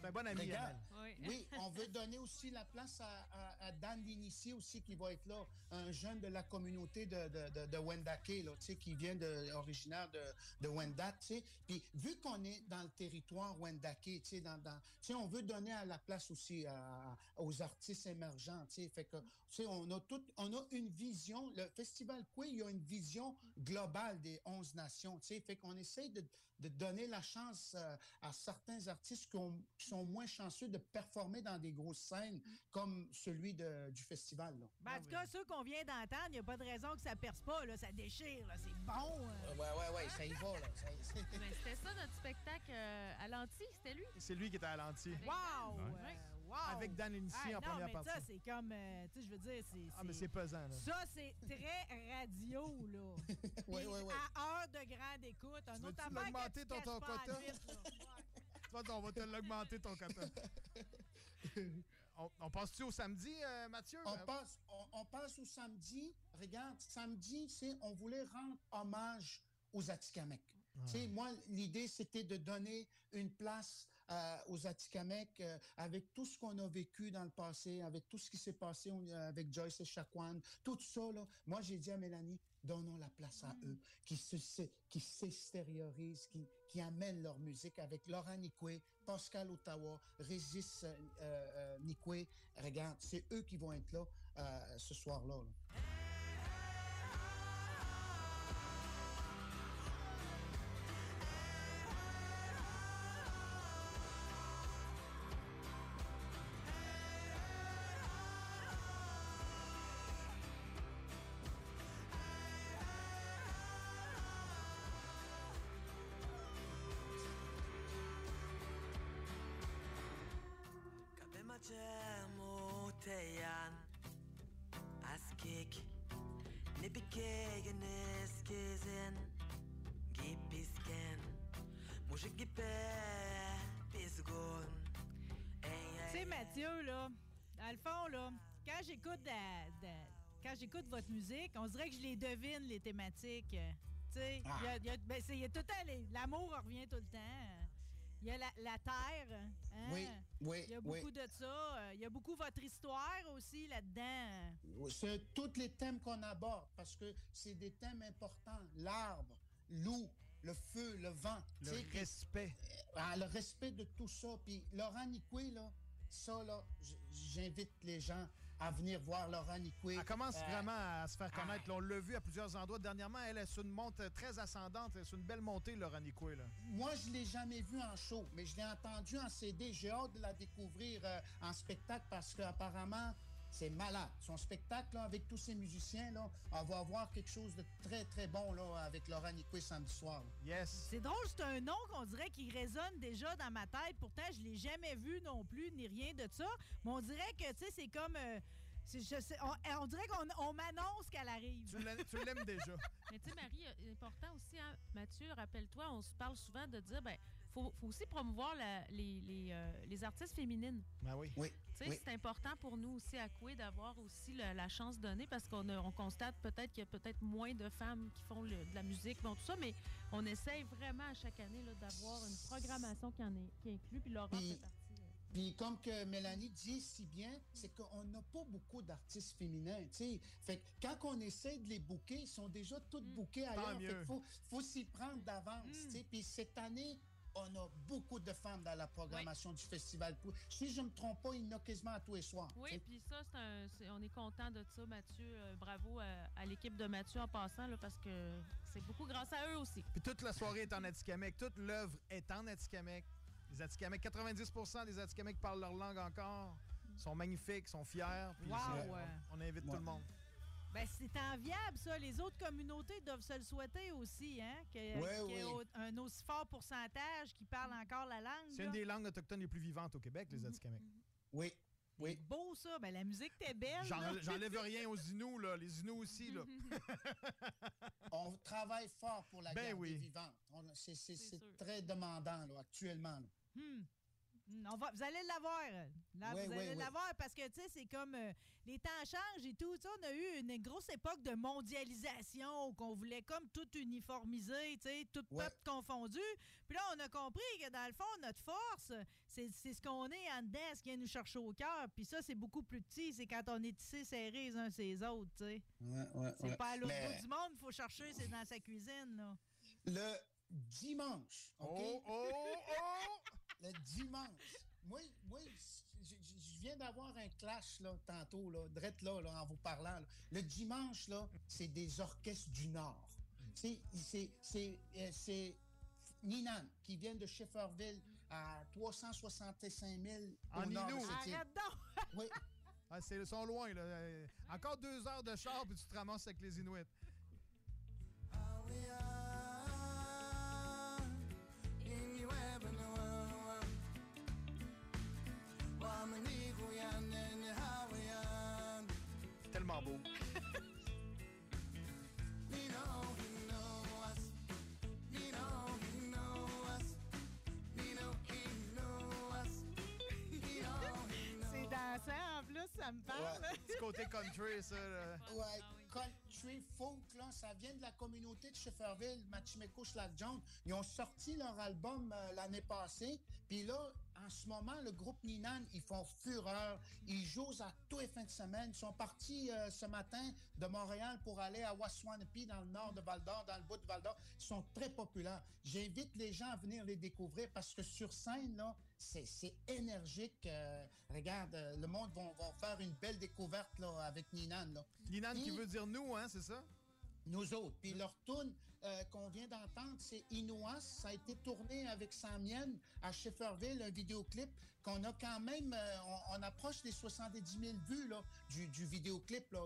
C'est un bon ami. Regarde, Amel. oui, on veut donner aussi la place à, à- à Dan l'initié aussi qui va être là, un jeune de la communauté de, de, de, de Wendake, là, tu sais, qui vient de, originaire de, de Wendat, tu sais. Puis vu qu'on est dans le territoire Wendake, tu sais, dans, dans, tu sais, on veut donner à la place aussi à- aux artistes émergents, tu sais. Fait que, tu sais, on a tout, on a une vision. Le festival Coué, il y a une vision globale des 11 nations, tu sais. Fait qu'on essaye de, de donner la chance euh, à certains artistes qui, ont- qui sont moins chanceux de performer dans des grosses scènes comme celui de- du festival. Là. Ben, en tout cas, ceux qu'on vient d'entendre, il n'y a pas de raison que ça perce pas, là, ça déchire, là, c'est bon. euh. Ouais, ouais, ouais, ça y va. Là. Ça- Mais c'était ça notre spectacle euh, à l'anti, c'était lui? C'est lui qui était à l'anti. Wow! Ouais. euh, wow! Avec Dan Hey, en non, première mais partie. ça, c'est comme, euh, tu sais, je veux dire, c'est... Ah, mais c'est pesant, là. Ça, c'est très radio, là. Ouais, ouais, ouais. À heure de grande écoute. Un Tu autre affaire tu ton- ton quota? on va te l'augmenter ton quota. on, on passe-tu au samedi, euh, Mathieu? On passe, on, on passe au samedi. Regarde, samedi, c'est on voulait rendre hommage aux Atikamekw. Tu sais, moi, l'idée, c'était de donner une place aux Atikamekw euh, avec tout ce qu'on a vécu dans le passé, avec tout ce qui s'est passé euh, avec Joyce et Chacuan, tout ça, là. Moi, j'ai dit à Mélanie, donnons la place à eux, qui se, se- qui s'extériorisent, qui, qui amènent leur musique avec Laurent Nicoué, Pascal Ottawa, Régis euh, euh, Nicoué. Regarde, c'est eux qui vont être là euh, ce soir-là. là. Muteyan Askik. Nibikegen eskizin Gipisken Mujigipe Pisgun Tu sais, Mathieu, là, dans le fond, là, quand j'écoute quand j'écoute votre musique, on dirait que je les devine, les thématiques. Tu sais, il y a- il y a- ben, c'est- il y a tout le temps, l'amour revient tout le temps. Il y a la, la terre. hein? Oui, oui, Il y a oui. beaucoup de ça. euh, Il y a beaucoup votre histoire aussi là-dedans. C'est tous les thèmes qu'on aborde parce que c'est des thèmes importants. L'arbre, l'eau, le feu, le vent. Le respect. Ah, le respect de tout ça. Puis Laurent Nicoué, là, ça, là, j- j'invite les gens à venir voir Laurent Nicoué. Elle commence Euh, vraiment à se faire connaître. là. on l'a vu à plusieurs endroits. Dernièrement, elle est sur une monte très ascendante. C'est une belle montée, Laurent Nicoué. Là. Moi, je l'ai jamais vu en show, mais je l'ai entendu en CD. J'ai hâte de la découvrir euh, en spectacle parce qu'apparemment, c'est malade. Son spectacle, là, avec tous ces musiciens, là, on va avoir quelque chose de très, très bon là, avec Laurent Nicoué samedi soir. là. Yes. C'est drôle, c'est un nom qu'on dirait qui résonne déjà dans ma tête. Pourtant, je l'ai jamais vu non plus, ni rien de ça. Mais on dirait que, tu sais, c'est comme... euh, je sais- on, on dirait qu'on on m'annonce qu'elle arrive. Tu l'aimes- tu l'aimes déjà. Mais tu sais, Marie, euh, important aussi, hein, Mathieu, rappelle-toi, on se parle souvent de dire, ben, faut, faut aussi promouvoir la- les, les, euh, les artistes féminines. Ben oui. Oui. Tu sais, c'est important pour nous aussi à Coué d'avoir aussi la, la chance donnée parce qu'on on constate peut-être qu'il y a peut-être moins de femmes qui font le- de la musique, bon, tout ça, mais on essaye vraiment à chaque année là, d'avoir une programmation qui, en est, qui inclut, puis Laurent fait partie. Puis comme que Mélanie dit si bien, c'est qu'on n'a pas beaucoup d'artistes féminins, tu sais. Fait que quand on essaie de les booker, ils sont déjà toutes bookés ailleurs. Fait faut, faut s'y prendre d'avance, tu sais. Puis cette année, on a beaucoup de femmes dans la programmation du Festival. Si je ne me trompe pas, il y en a quasiment à tous les soirs. Oui, puis ça, c'est un- c'est- on est content de ça, Mathieu. Euh, bravo à, à l'équipe de Mathieu en passant, là, parce que c'est beaucoup grâce à eux aussi. Puis toute la soirée est en Atikamekw, toute l'œuvre est en Atikamekw. Les Atikamekw, 90% des Atikamekw parlent leur langue encore, sont magnifiques, sont fiers. Puis Wow, c'est- ouais. on, on invite tout le monde. Ben, c'est enviable, ça. Les autres communautés doivent se le souhaiter aussi, hein? Qu'il y ait- Ouais, qu'il y ait oui. un aussi fort pourcentage qui parle encore la langue. C'est une des langues autochtones les plus vivantes au Québec, les Atikamekw. Oui. Oui. Beau, ça. Ben, la musique, t'es belle. J'enlève rien aux Inuits, là. Les Inuits aussi, là. On travaille fort pour la Ben garder oui. vivante. C'est très demandant là, actuellement. là. Hmm. On va, vous allez l'avoir. Là, Oui, vous allez oui. l'avoir parce que, tu sais, c'est comme euh, les temps changent et tout. Tu sais, on a eu une grosse époque de mondialisation où qu'on voulait comme tout uniformiser, tu sais, tout Ouais. peuple confondu. Puis là, on a compris que dans le fond, notre force, c'est c'est ce qu'on est en dedans, ce qui vient nous chercher au cœur. Puis ça, c'est beaucoup plus petit. C'est quand on est tissés serrés les uns les autres, tu sais. Ouais, ouais, C'est ouais. pas à l'autre Mais bout du monde, il faut chercher, c'est dans sa cuisine, là. Le dimanche, OK? Oh, oh, oh! Le dimanche. Moi, moi je, viens d'avoir un clash là, tantôt, là, drette là, là, en vous parlant. là. Le dimanche, là, c'est des orchestres du Nord. C'est, c'est, c'est, euh, c'est Ninan qui vient de Shefferville à 365 000 En au nord. Arrête donc! Oui. Ah, c'est, ils sont loin, là. Euh, Encore deux heures de char, puis tu te ramasses avec les Inuits. Tellement beau. C'est en plus, ça me parle. Petit côté country, ça. là. Ouais, country folk, là, ça vient de la communauté de Shefferville, Machimeko Slack Jones. Ils ont sorti leur album euh, l'année passée. Puis là, en ce moment, le groupe Ninan, ils font fureur. Ils jouent à tous les fins de semaine. Ils sont partis euh, ce matin de Montréal pour aller à Waswanipi, dans le nord de Val-d'Or, dans le bout de Val-d'Or. Ils sont très populaires. J'invite les gens à venir les découvrir parce que sur scène, là, c'est énergique. Euh, regarde, euh, le monde va, va faire une belle découverte là, avec Ninan. Là. Ninan qui Puis- veut dire nous, hein, c'est ça? nous autres. Puis leur tune euh, qu'on vient d'entendre, c'est Inouas. Ça a été tourné avec Samien à Shefferville, un vidéoclip qu'on a quand même, euh, on, approche des 70 000 vues du, du vidéoclip. Là.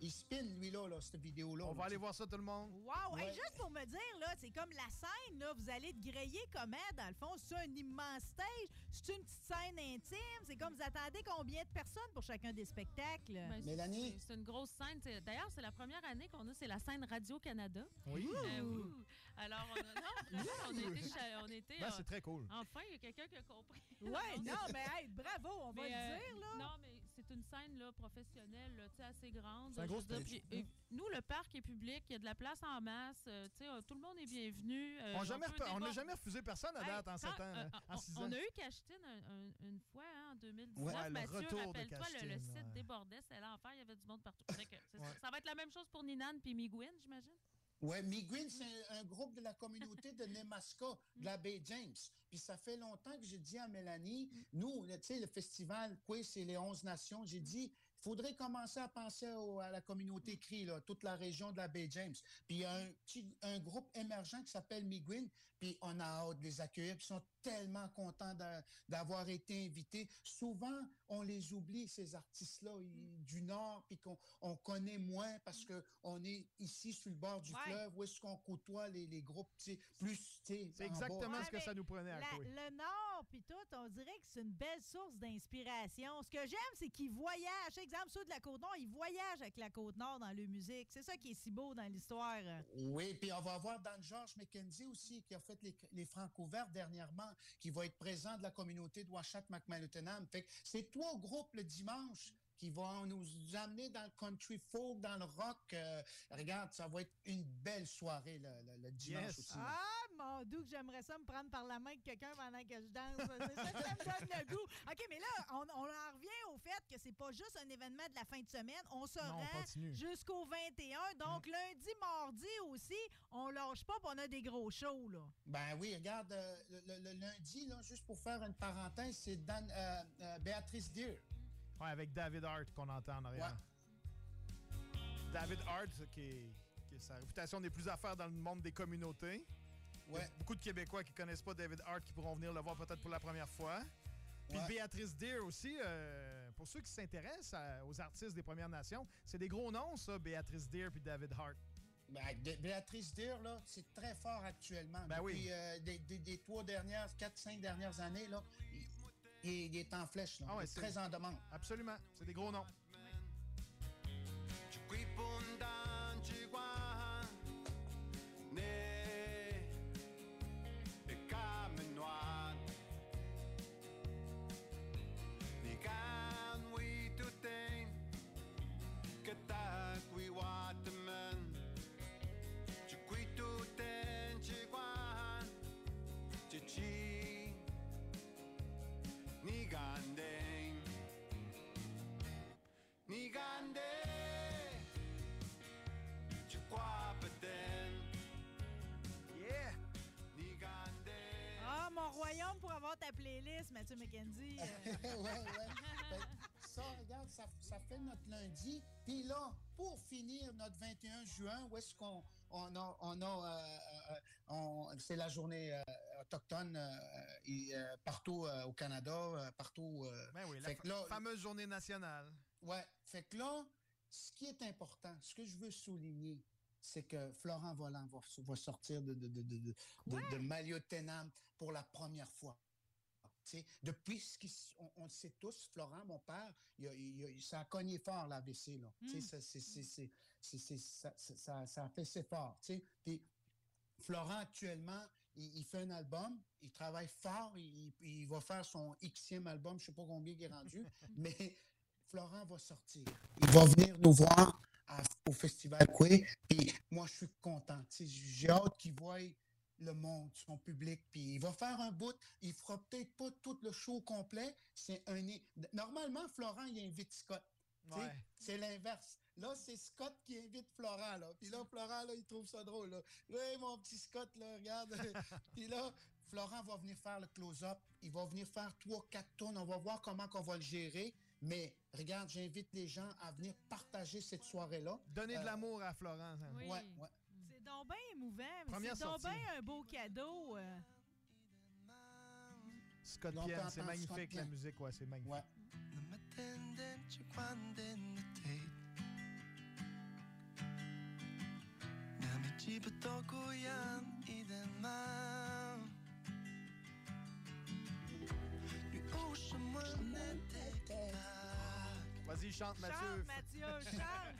Il spin, lui, là, là cette vidéo-là. On là, va aller voir ça, tout le monde. Wow! Hey, juste pour me dire, là, c'est comme la scène, là, vous allez te griller comment, dans le fond? C'est un immense stage? C'est une petite scène intime? C'est comme, vous attendez combien de personnes pour chacun des spectacles? Ben, c'est- C'est une grosse scène. D'ailleurs, c'est la première année qu'on a, c'est la scène Radio-Canada. Oui. Euh, ouh. Alors, on a, non, on cha- On Ben, euh, c'est très cool. Enfin, il y a quelqu'un qui a compris. Ouais, non, mais hey, bravo, on va le euh, dire, là. Non, mais c'est une scène là, professionnelle, là, assez grande. C'est un Je gros veux dire, stage. puis, euh, nous, le parc est public, il y a de la place en masse. euh, euh, tout le monde est bienvenu. euh, On n'a jamais, refusé personne à Hey, date en sept ans, en on- six on, ans. a eu Cachetine un- un- une fois hein, en 2019. Ouais, Mathieu, rappelle-toi, le, site ouais. débordait, c'est l'enfer, il y avait du monde partout. Ça. Va être la même chose pour Ninan puis Migwin, j'imagine? Ouais, Miguel, c'est un, groupe de la communauté de Nemaska, de la baie James. Puis ça fait longtemps que j'ai dit à Mélanie, nous, tu sais, le festival Quiz, c'est les 11 nations, j'ai dit, il faudrait commencer à penser au- à la communauté cri, là, toute la région de la baie James. Puis il y a un, petit, un groupe émergent qui s'appelle Miguel, puis on a hâte de les accueillir, puis ils sont tellement contents d'a- d'avoir été invités. Souvent, on les oublie, ces artistes-là, ils- du Nord, puis qu'on on connaît moins parce que on est ici sur le bord du Ouais. fleuve, où est-ce qu'on côtoie les, les groupes plus, C'est en bas. exactement Ouais, ce que ça nous prenait à la- couer. Le Nord, Nord, puis tout, on dirait que c'est une belle source d'inspiration. Ce que j'aime, c'est qu'ils voyagent. Exemple, ceux de la Côte-Nord, ils voyagent avec la Côte-Nord dans leur musique. C'est ça qui est si beau dans l'histoire. Oui, puis on va voir Dan George McKenzie aussi, qui a fait les, les Franco Verts dernièrement, qui va être présent de la communauté de Washat McMaluttenham. Fait que c'est trois groupes le dimanche qui vont nous amener dans le country folk, dans le rock. Euh, regarde, ça va être une belle soirée le, le- le dimanche Yes. aussi. Ah, mon doux, que j'aimerais ça me prendre par la main de quelqu'un pendant que je danse. C'est ça que ça me donne le goût. OK, mais là, on, on en revient au fait que c'est pas juste un événement de la fin de semaine. On se Non, on rend continue. Mm. jusqu'au 21. Donc, lundi, mardi aussi, on lâche pas, puis on a des gros shows, là. Ben oui, regarde, euh, le, le- le lundi, là, juste pour faire une parenthèse, c'est Dan, euh, euh, Béatrice Deer. Ouais, avec David Hart qu'on entend en arrière. David Hart, qui, est- qui est- sa réputation n'est plus à faire dans le monde des communautés. Ouais. beaucoup de Québécois qui connaissent pas David Hart qui pourront venir le voir peut-être pour la première fois. Puis Ouais. Béatrice Deer aussi, euh, pour ceux qui s'intéressent à- aux artistes des Premières Nations, c'est des gros noms, ça, Béatrice Deer puis David Hart. Ben, Bé- Béatrice Deer, là, c'est très fort actuellement. Ben oui. Depuis euh, des, des- des trois dernières, quatre, cinq dernières années, là, il, est en flèche. Là. Ah ouais, il est très en demande. Absolument, c'est des gros noms. Tu crois peut-être Yeah! Ah, mon royaume pour avoir ta playlist, Mathieu McKenzie. ouais, ouais. Ça, regarde, ça, ça fait notre lundi. Puis là, pour finir notre 21 juin, où est-ce qu'on on a, on a euh, euh, on- c'est la journée euh, autochtone euh, et, euh, partout euh, au Canada, euh, partout. euh, Ben oui, la là, fameuse journée nationale. Ouais, fait que là, ce qui est important, ce que je veux souligner, c'est que Florent Volant va, va sortir de, de, de, de, de, Maliotenam pour la première fois. Depuis ce qui, on, le sait tous, Florent, mon père, il a, il a- ça a cogné fort l'AVC. Là. Mm. ça, c'est- c'est- c'est- c'est- c'est- ça, ça- ça- ça a fait ses fort. Tu sais. Puis Florent, actuellement, il, il fait un album, il travaille fort, il, il- va faire son Xème album, je sais pas combien il est rendu, mais Florent va sortir. Il va venir nous voir à- au Festival Coué, puis moi, je suis content. J'ai hâte qu'il voie le monde, son public, puis il va faire un bout. Il fera peut-être pas tout le show complet. C'est un... Normalement, Florent, il invite Scott. Ouais. C'est l'inverse. Là, c'est Scott qui invite Florent, là. Puis là, Florent, là, il trouve ça drôle, là. Oui, mon petit Scott, là, regarde. Puis là, Florent va venir faire le close-up. Il va venir faire trois, quatre tournes. On va voir comment qu'on va le gérer. Mais regarde, j'invite les gens à venir partager cette soirée-là. Donner de Euh, l'amour à Florent. ça. Oui. Ouais, ouais. C'est donc bien émouvant, c'est donc bien un beau cadeau. euh. Scott t'entends c'est Scott magnifique la musique, ouais, c'est magnifique. Ouais. Vas-y, chante, Mathieu. Chante, Mathieu, chante.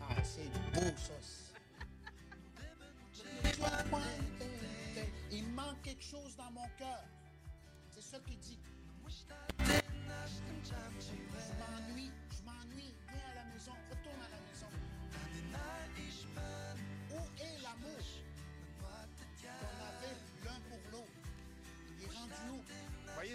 Ah, c'est beau, ça. Il manque quelque chose dans mon cœur. C'est ça qu'il dit. Je m'ennuie, je m'ennuie. Viens à la maison, retourne à la maison. Où est l'amour?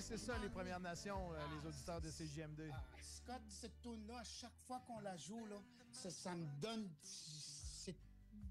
C'est ça, les Premières Nations, euh, les auditeurs de CJMD. Scott, cette tune-là, à chaque fois qu'on la joue, là, ça, ça me donne cette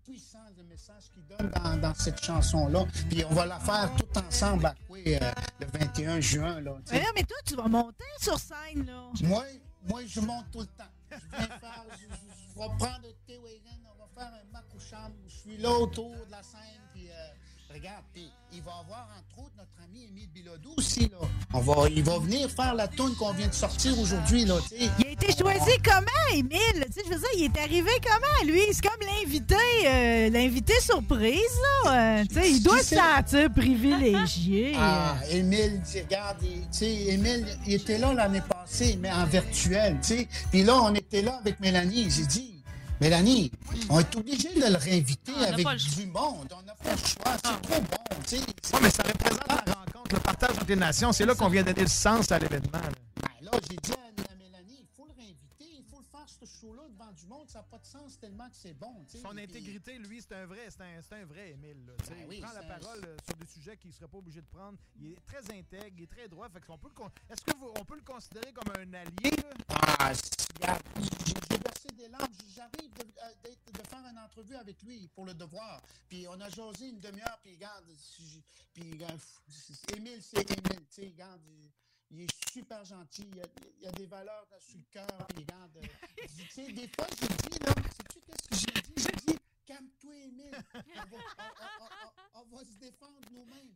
puissance de message qu'il donne dans, dans cette chanson-là. Puis on va la faire tout ensemble à euh, le 21 juin. Là. Mais là, mais toi, tu vas monter sur scène, là. moi, moi, je monte tout le temps. Je viens faire, je, je- je vais prendre le on va faire un makoucham. Je suis là autour de la scène, puis euh, regarde, puis il va avoir entre autres notre ami Émile Bilodeau aussi, là. On va, il va venir faire la tune qu'on vient de sortir aujourd'hui, là. Il a été choisi comment, Émile? Je veux dire, il est arrivé comment, lui? C'est comme l'invité, euh, l'invité surprise, là, euh, il doit se sentir privilégié. Ah, Émile, regarde, il- Émile, il était là l'année passée, mais en virtuel. Puis là, on était là avec Mélanie. J'ai dit, Mélanie, on est obligé de le réinviter Ah, avec le du monde. On n'a pas le choix. C'est trop bon, tu sais. Ouais, mais ça représente la rencontre, le partage entre les nations. C'est là qu'on vient donner le sens à l'événement. là. Ben là, j'ai dit à, à Mélanie, il faut le réinviter, il faut le faire, ce show-là, devant du monde. Ça n'a pas de sens tellement que c'est bon, tu sais. Son Puis- intégrité, lui, c'est un vrai, c'est un, c'est un vrai Émile. là, tu sais. Ben oui, il prend la parole euh, sur des sujets qu'il ne serait pas obligé de prendre. Il est très intègre, il est très droit. Fait qu'on peut le con- Est-ce qu'on peut le considérer comme un allié? là? Ah, des larmes. J'arrive de, euh, de faire une entrevue avec lui pour le devoir. Puis on a jasé une demi-heure, puis regarde, puis regarde, Émile, c'est Émile, tu sais, il, est super gentil, il a, a des valeurs là, sur le cœur, puis regarde, euh, tu sais, des fois, j'ai dit, là, sais-tu qu'est-ce que j'ai dit? J'ai dit, calme-toi, Émile, on va, on va se défendre nous-mêmes.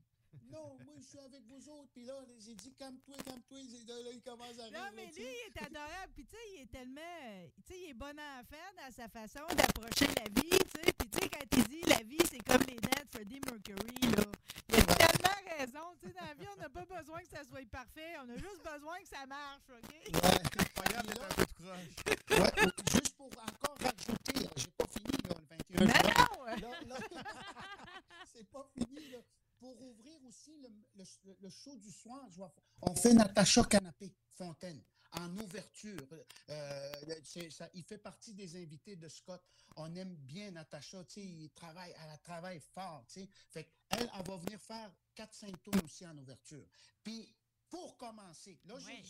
Non, moi, je suis avec vous autres. Puis là, j'ai dit, calme-toi, calme-toi. Il- Là, il commence à rire. Non, là, mais lui, il est adorable. Puis, tu sais, il est tellement. Tu sais, il est bon enfant dans sa façon d'approcher la vie. Tu sais, puis, tu sais, quand il dit la vie, c'est comme les dents de Freddie Mercury, là. Il a tellement raison. Tu sais, dans la vie, on n'a pas besoin que ça soit parfait. On a juste besoin que ça marche, OK? Pas grave d'être un peu de croche. Ouais, juste pour encore rajouter, j'ai pas fini là, le 21 Mais juin. non! Là, là, c'est pas fini. Là. Pour ouvrir aussi le, le- le show du soir, on fait Natacha Canapé Fontaine en ouverture. Euh, ça- il fait partie des invités de Scott. On aime bien Natacha, il travaille, elle travaille fort. Fait qu'elle, elle va venir faire 4-5 tours aussi en ouverture. Puis, pour commencer, là, j'ai- Ouais.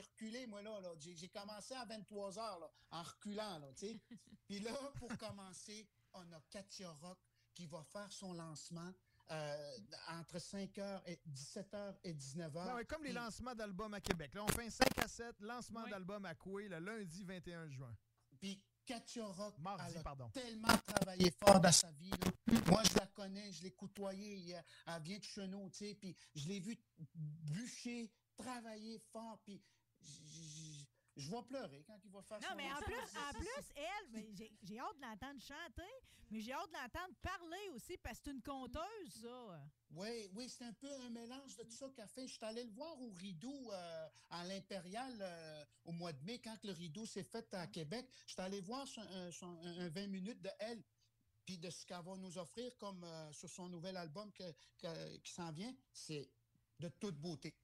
reculé, moi, là. là. J'ai j'ai commencé à 23 heures, là, en reculant, là, tu sais. Puis là, pour commencer, on a Katia Rock qui va faire son lancement euh, entre 5h et 17h et 19h. Ben ouais, comme les lancements d'albums à Québec. Là, on fait un 5 à 7, lancement Oui. d'album à Coué, le lundi 21 juin. Puis Katia Rock, Mardi, elle a pardon. tellement travaillé fort dans sa vie. là. Moi, je la connais, je l'ai côtoyée. Elle, vient de Chenot, tu sais, puis je l'ai vu bûcher, travailler fort, puis je vais pleurer quand il va faire Non, son mais en plus, en plus elle, j'ai j'ai hâte de l'entendre chanter, mais j'ai hâte de l'entendre parler aussi parce que c'est une conteuse, ça. Oui, oui, c'est un peu un mélange de tout ça qu'a fait. Je suis allé le voir au Rideau euh, à l'Impérial euh, au mois de mai, quand le Rideau s'est fait à Québec. Je suis allé voir son- un, son- un 20 minutes de elle, puis de ce qu'elle va nous offrir comme euh, sur son nouvel album que- que- qui s'en vient. C'est de toute beauté.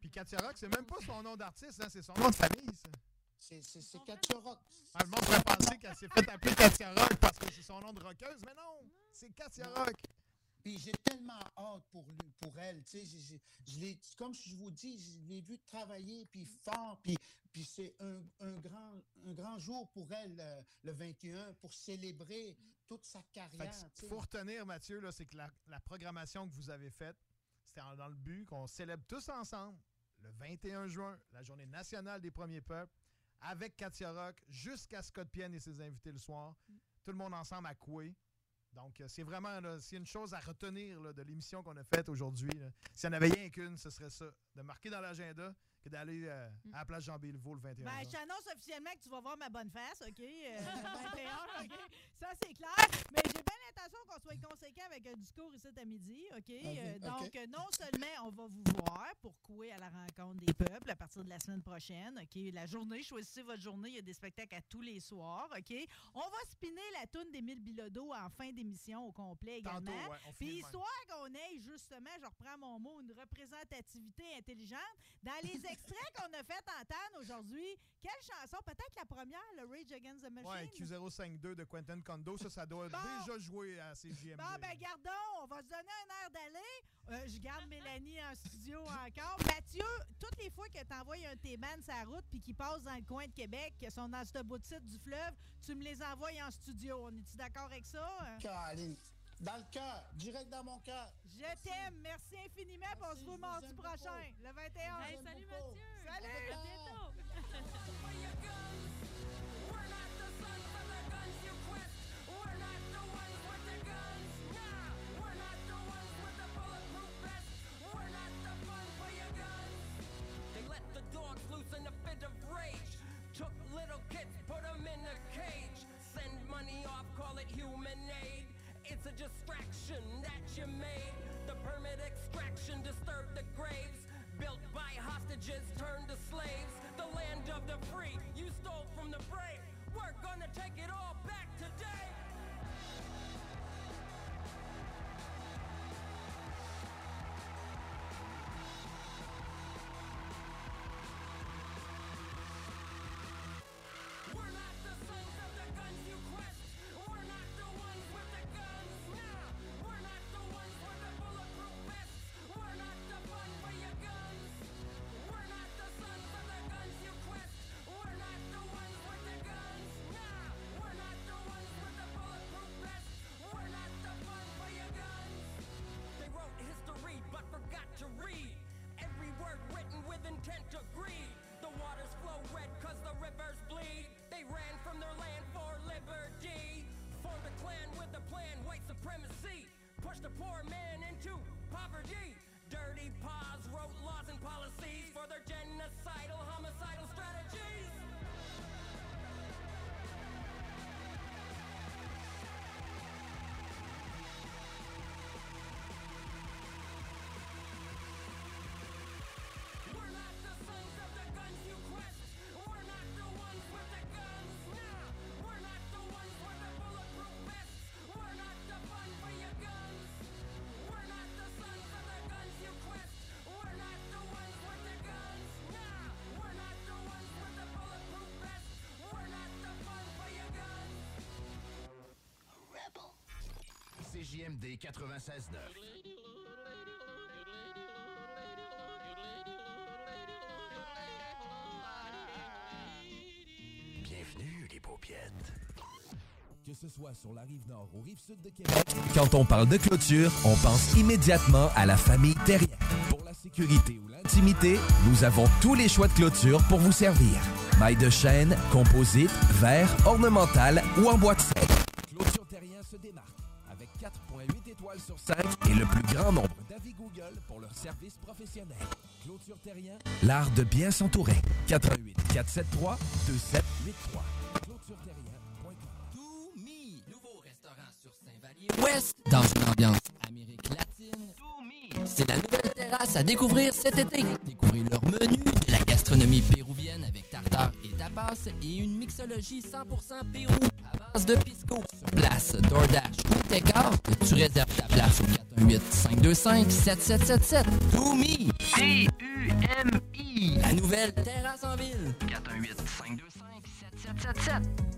Puis Katia Rock, c'est même pas son nom d'artiste, hein, c'est son nom de famille, ça. C'est c'est- c'est Katia Rock. Ah, le monde pourrait penser qu'elle s'est fait appeler Katia Rock parce que c'est son nom de rockeuse, mais non, c'est Katia Rock. Puis j'ai tellement hâte pour lui, pour elle. Tu sais, je l'ai, comme je vous dis, je l'ai vu travailler puis fort, puis, puis c'est un, un grand, un grand jour pour elle euh, le 21 pour célébrer toute sa carrière. sais. faut retenir, Mathieu, là, c'est que la, la programmation que vous avez faite, c'était dans le but qu'on célèbre tous ensemble le 21 juin, la journée nationale des premiers peuples, avec Katia Rock, jusqu'à Scott Pienne et ses invités le soir. Tout le monde ensemble à Coué. Donc, euh, c'est vraiment, une chose à retenir là, de l'émission qu'on a faite aujourd'hui, s'il n'y en avait rien qu'une, ce serait ça. De marquer dans l'agenda que d'aller euh, à la place Jean Béliveau le 21 Ben, je juin. t'annonce officiellement que tu vas voir ma bonne face, OK? Euh, le 21, OK? Ça, c'est clair. Mais j'ai bien l'intention qu'on soit conséquent avec un discours ici à midi, OK? Euh, donc, euh, non seulement on va vous voir pour couer à la rencontre des peuples à partir de la semaine prochaine, OK? La journée, choisissez votre journée. Il y a des spectacles à tous les soirs, OK? On va spinner la toune d'Émile Bilodeau en fin d'émission au complet également. Tantôt, ouais, Puis, histoire qu'on ait justement, je reprends mon mot, une représentativité intelligente, dans les extraits qu'on a fait entendre aujourd'hui, quelle chanson? Peut-être la première, le Rage Against the Machine? Ouais, Q052 de Quentin Condo, ça, ça doit Bon. déjà jouer à. Bon, ben, gardons, on va se donner un air d'aller. Euh, je garde Mélanie en studio encore. Mathieu, toutes les fois que t'envoies un T-Man sa route puis qu'il passe dans le coin de Québec, qui sont dans ce bout de site du fleuve, tu me les envoies en studio. On est-tu d'accord avec ça? Caroline, Dans le cœur, direct dans mon cœur. Je t'aime. Merci infiniment. puis on se voit mardi prochain, le 21. Hey, salut Mathieu! Salut! À bientôt! distraction that you made. The permit extraction disturbed the graves. Built by hostages CJMD 96.9. Bienvenue, les paupiètes. Que ce soit sur la rive nord ou rive sud de Québec, quand on parle de clôture, on pense immédiatement à la famille Terrien. Pour la sécurité ou l'intimité, nous avons tous les choix de clôture pour vous servir. Maille de chaîne, composite, verre, ornemental ou en bois de cèdre. Clôture Terrien se démarque avec 4.8 étoiles sur 5 et le plus grand nombre d'avis Google pour leur service professionnel. Clôture Terrien, l'art de bien s'entourer. 88 473 2783. ClôtureTerrien.com. Toumi, nouveau restaurant sur Saint-Vallier-Ouest, dans une ambiance Amérique latine. C'est la nouvelle terrasse à découvrir cet été. Découvrez leur menu, gastronomie péruvienne avec tartare et tapas et une mixologie 100% Pérou à base de pisco. Sur place, DoorDash ou Take-Out, tu réserves ta place au 418-525-7777. Toumi! T-U-M-I! La nouvelle terrasse en ville. 418-525-7777.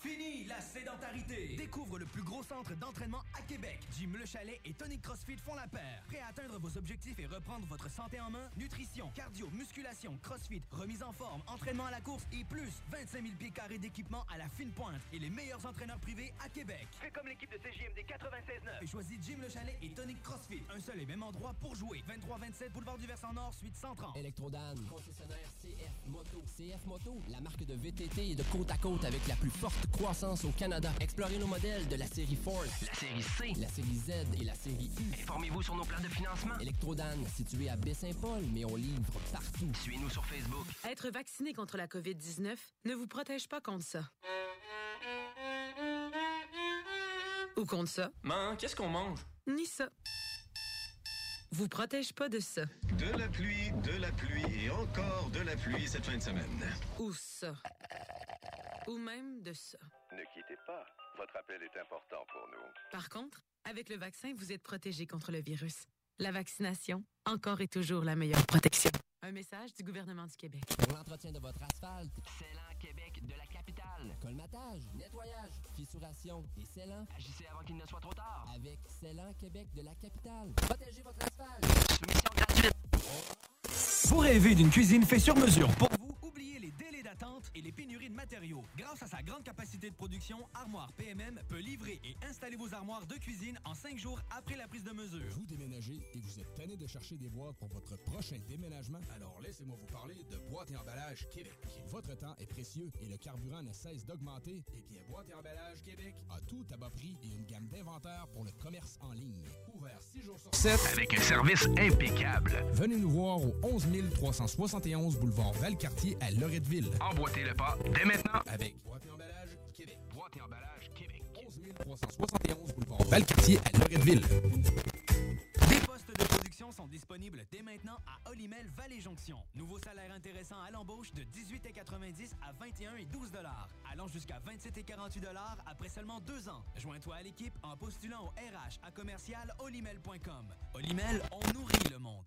Fini la sédentarité! Découvre le plus gros centre d'entraînement à Québec. Jim Le Chalet et Tonic CrossFit font la paire. Prêt à atteindre vos objectifs et reprendre votre santé en main? Nutrition, cardio, musculation, CrossFit, remise en forme, entraînement à la course et plus 25 000 pieds carrés d'équipement à la fine pointe et les meilleurs entraîneurs privés à Québec. Fais comme l'équipe de CJMD 96.9. Et choisis Jim Le Chalet et Tonic CrossFit. Un seul et même endroit pour jouer. 23-27 Boulevard du Versant Nord, suite 130. Electrodan, concessionnaire CF Moto. CF Moto, la marque de VTT est de côte à côte avec la plus forte croissance au Canada. Explorez nos modèles de la série Ford, La série C. la série Z et la série U. Informez-vous sur nos plans de financement. Electrodan, situé à Baie-Saint-Paul, mais on livre partout. Suivez-nous sur Facebook. Être vacciné contre la COVID-19 ne vous protège pas contre ça. Ou contre ça. Man, qu'est-ce qu'on mange? Ni ça. Vous protège pas de ça. De la pluie, de la pluie et encore de la pluie cette fin de semaine. Ou ça. Ou même de ça. Ne quittez pas. Votre appel est important pour nous. Par contre, avec le vaccin, vous êtes protégé contre le virus. La vaccination, encore et toujours la meilleure protection. Un message du gouvernement du Québec. Pour l'entretien de votre asphalte, Célan Québec de la capitale. colmatage, nettoyage, fissuration et scellant. Agissez avant qu'il ne soit trop tard. Avec Scellant Québec de la capitale. Protégez votre asphalte. Soumission gratuite. Vous rêvez d'une cuisine faite sur mesure pour vous? Oubliez les délais d'attente et les pénuries de matériaux. Grâce à sa grande capacité de production, Armoire PMM peut livrer et installer vos armoires de cuisine en cinq jours après la prise de mesure. Vous déménagez et vous êtes tanné de chercher des boîtes pour votre prochain déménagement? Alors laissez-moi vous parler de Boîte et Emballage Québec. Votre temps est précieux et le carburant ne cesse d'augmenter. Eh bien, Boîte et Emballage Québec a tout à bas prix et une gamme d'inventaires pour le commerce en ligne. Ouvert 6 jours sur 7 Avec un service impeccable. Venez nous voir au 11 371 boulevard Valcartier à Loretteville. Emboîtez le pas dès maintenant. Avec Boîte et Emballage Québec. Boîte et emballage Québec. 11 371 boulevard Valcartier à Loretteville. Des postes de production sont disponibles dès maintenant à Olimel Valley Jonction. Nouveau salaire intéressant à l'embauche de 18,90 à 21 et 12 dollars, allant jusqu'à 27 et 48 dollars après seulement deux ans. Joins-toi à l'équipe en postulant au RH à commercial olimel.com. Olimel, on nourrit le monde.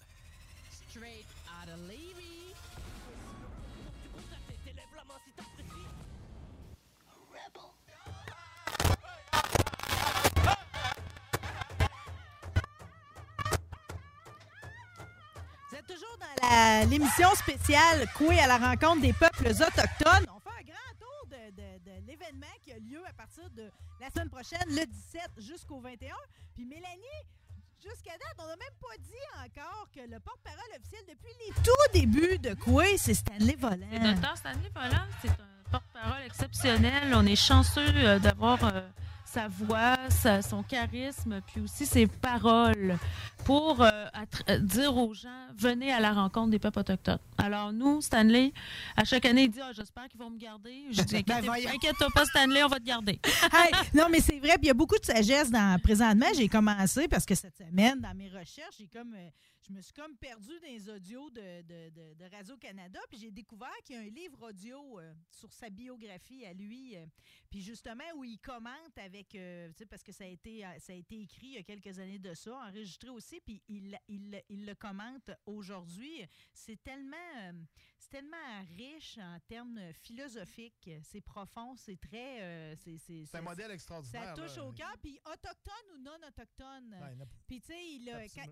Straight out of Levy. Vous êtes toujours dans l'émission spéciale Coué à la rencontre des peuples autochtones. On fait un grand tour de, de- de l'événement qui a lieu à partir de la semaine prochaine, le 17 jusqu'au 21. Puis Mélanie, jusqu'à date, on n'a même pas dit encore que le porte-parole officiel depuis les tout débuts de Coué, c'est Stanley Le Volant. docteur Stanley Volant, c'est un porte-parole exceptionnel. On est chanceux euh, d'avoir euh, sa voix, sa- son charisme, puis aussi ses paroles pour euh, dire aux gens venez à la rencontre des peuples autochtones. Alors nous, Stanley, à chaque année, il dit Ah, j'espère qu'ils vont me garder. Je dis Ben, inquiète-toi pas, Stanley, on va te garder. Hey, non, mais c'est vrai. Puis il y a beaucoup de sagesse dans présentement. J'ai commencé parce que cette semaine, dans mes recherches, j'ai comme euh, je me suis comme perdue dans les audios de, de- de- Radio-Canada. Puis j'ai découvert qu'il y a un livre audio euh, sur sa biographie à lui. euh, puis justement, où il commente avec. euh, tu sais, parce que ça a, été, ça a été écrit il y a quelques années de ça, enregistré aussi. Puis il, il, il le commente aujourd'hui. C'est tellement. Euh, c'est tellement riche en termes philosophiques. C'est profond, c'est très. euh, c'est, un modèle extraordinaire. Ça touche là. au cœur. Puis autochtone ou non autochtone. Ouais, Puis tu sais,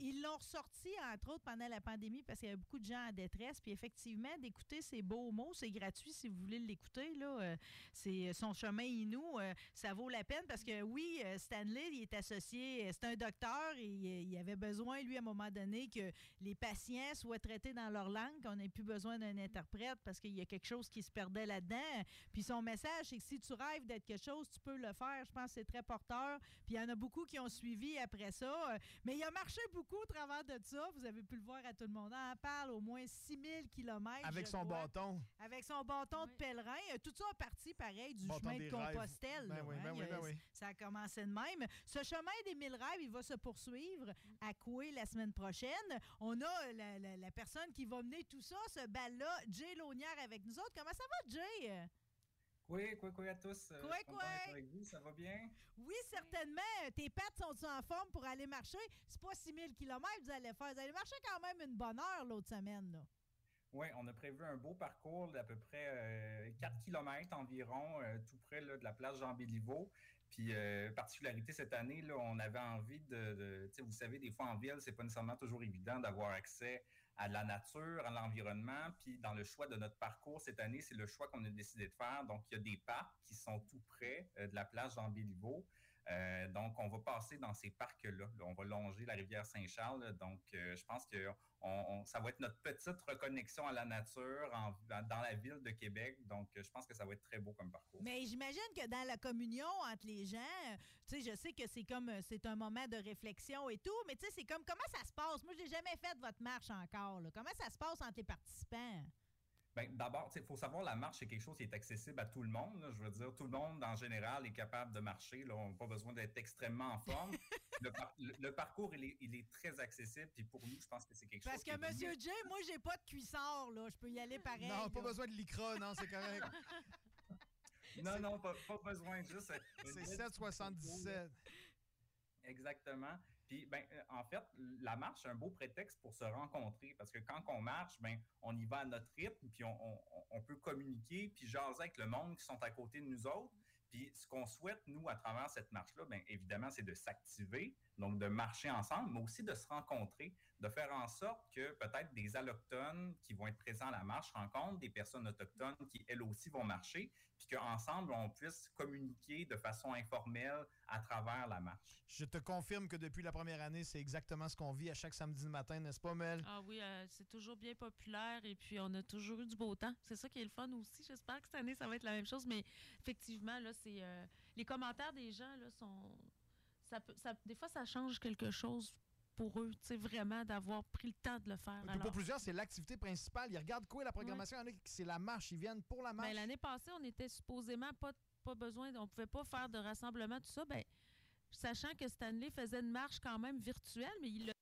ils l'ont ressorti, entre autres, pendant la pandémie parce qu'il y avait beaucoup de gens en détresse. Puis effectivement, d'écouter ces beaux mots, c'est gratuit si vous voulez l'écouter. Là, Euh, c'est son chemin Inou. euh, ça vaut la peine parce que oui, euh, Stanley, il est associé, euh, c'est un docteur et euh, il avait besoin, lui, à un moment donné, que les patients soient traités dans leur langue, qu'on n'ait plus besoin d'un interprète parce qu'il y a quelque chose qui se perdait là-dedans. Puis son message, c'est que si tu rêves d'être quelque chose, tu peux le faire. Je pense que c'est très porteur. Puis il y en a beaucoup qui ont suivi après ça. Mais il a marché beaucoup au travers de ça. Vous avez pu le voir à tout le monde. On en parle au moins 6000 km. Avec son bâton. Avec son bâton de pèlerin. Euh, Tout ça a parti pareil du Bâton chemin de. Compostelle. Ben là, oui, hein. ben oui, ben oui. Ça a commencé de même. Ce chemin des mille rêves, il va se poursuivre à Coué la semaine prochaine. On a la, la- la personne qui va mener tout ça, ce bal-là, Jay Launière avec nous autres. Comment ça va, Jay? Oui, quoi, quoi à tous. euh, Quoi, je quoi? avec vous, ça va bien? Oui, certainement. Tes pattes sont en forme pour aller marcher? C'est pas 6000 km que vous allez faire. Vous allez marcher quand même une bonne heure l'autre semaine. Là. Oui, on a prévu un beau parcours d'à peu près euh, 4 km environ, euh, tout près là, de la place Jean-Béliveau. Puis, euh, particularité cette année, là, on avait envie de. de- vous savez, des fois en ville, c'est pas nécessairement toujours évident d'avoir accès à la nature, à l'environnement. Puis, dans le choix de notre parcours cette année, c'est le choix qu'on a décidé de faire. Donc, il y a des parcs qui sont tout près euh, de la place Jean-Béliveau. Euh, donc, on va passer dans ces parcs-là. Là. On va longer la rivière Saint-Charles. Donc, euh, je pense que ça va être notre petite reconnexion à la nature dans la ville de Québec. Donc, euh, je pense que ça va être très beau comme parcours. Mais j'imagine que dans la communion entre les gens, tu sais, je sais que c'est comme c'est un moment de réflexion et tout, mais tu sais, c'est comme comment ça se passe? Moi, je n'ai jamais fait votre marche encore. Comment ça se passe entre les participants? Ben, D'abord, il faut savoir, la marche, c'est quelque chose qui est accessible à tout le monde. là. Je veux dire, tout le monde, en général, est capable de marcher. Là. On n'a pas besoin d'être extrêmement en forme. le, par- le- le parcours, il est, il est très accessible. Puis pour nous, je pense que c'est quelque Parce chose que qui est Monsieur. J, moi, j'ai pas de cuissard, là. Je peux y aller pareil. Non, pas besoin de l'ICRA, non, c'est correct. Non, non, pas, pas besoin, juste... C'est belle 7,77. Exactement. Puis, ben, euh, en fait, la marche, c'est un beau prétexte pour se rencontrer parce que quand on marche, ben, on y va à notre rythme, puis on, on- on peut communiquer, puis jaser avec le monde qui sont à côté de nous autres. Puis, ce qu'on souhaite, nous, à travers cette marche-là, bien évidemment, c'est de s'activer, donc de marcher ensemble, mais aussi de se rencontrer, de faire en sorte que peut-être des allochtones qui vont être présents à la marche rencontrent des personnes autochtones qui, elles aussi, vont marcher, puis qu'ensemble, on puisse communiquer de façon informelle à travers la marche. Je te confirme que depuis la première année, c'est exactement ce qu'on vit à chaque samedi matin, n'est-ce pas, Mel? Ah oui, euh, c'est toujours bien populaire et puis on a toujours eu du beau temps. C'est ça qui est le fun aussi. J'espère que cette année, ça va être la même chose. Mais effectivement, là, c'est euh, les commentaires des gens là, sont. Ça peut, ça- des fois, ça change quelque chose pour eux, tu sais, vraiment d'avoir pris le temps de le faire. Puis pour plusieurs, c'est l'activité principale. Ils regardent quoi la programmation? Il y en a qui c'est la marche. Ils viennent pour la marche. ben, L'année passée, on était supposément pas, pas besoin, on pouvait pas faire de rassemblement, tout ça. Ben, sachant que Stanley faisait une marche quand même virtuelle, mais il l'a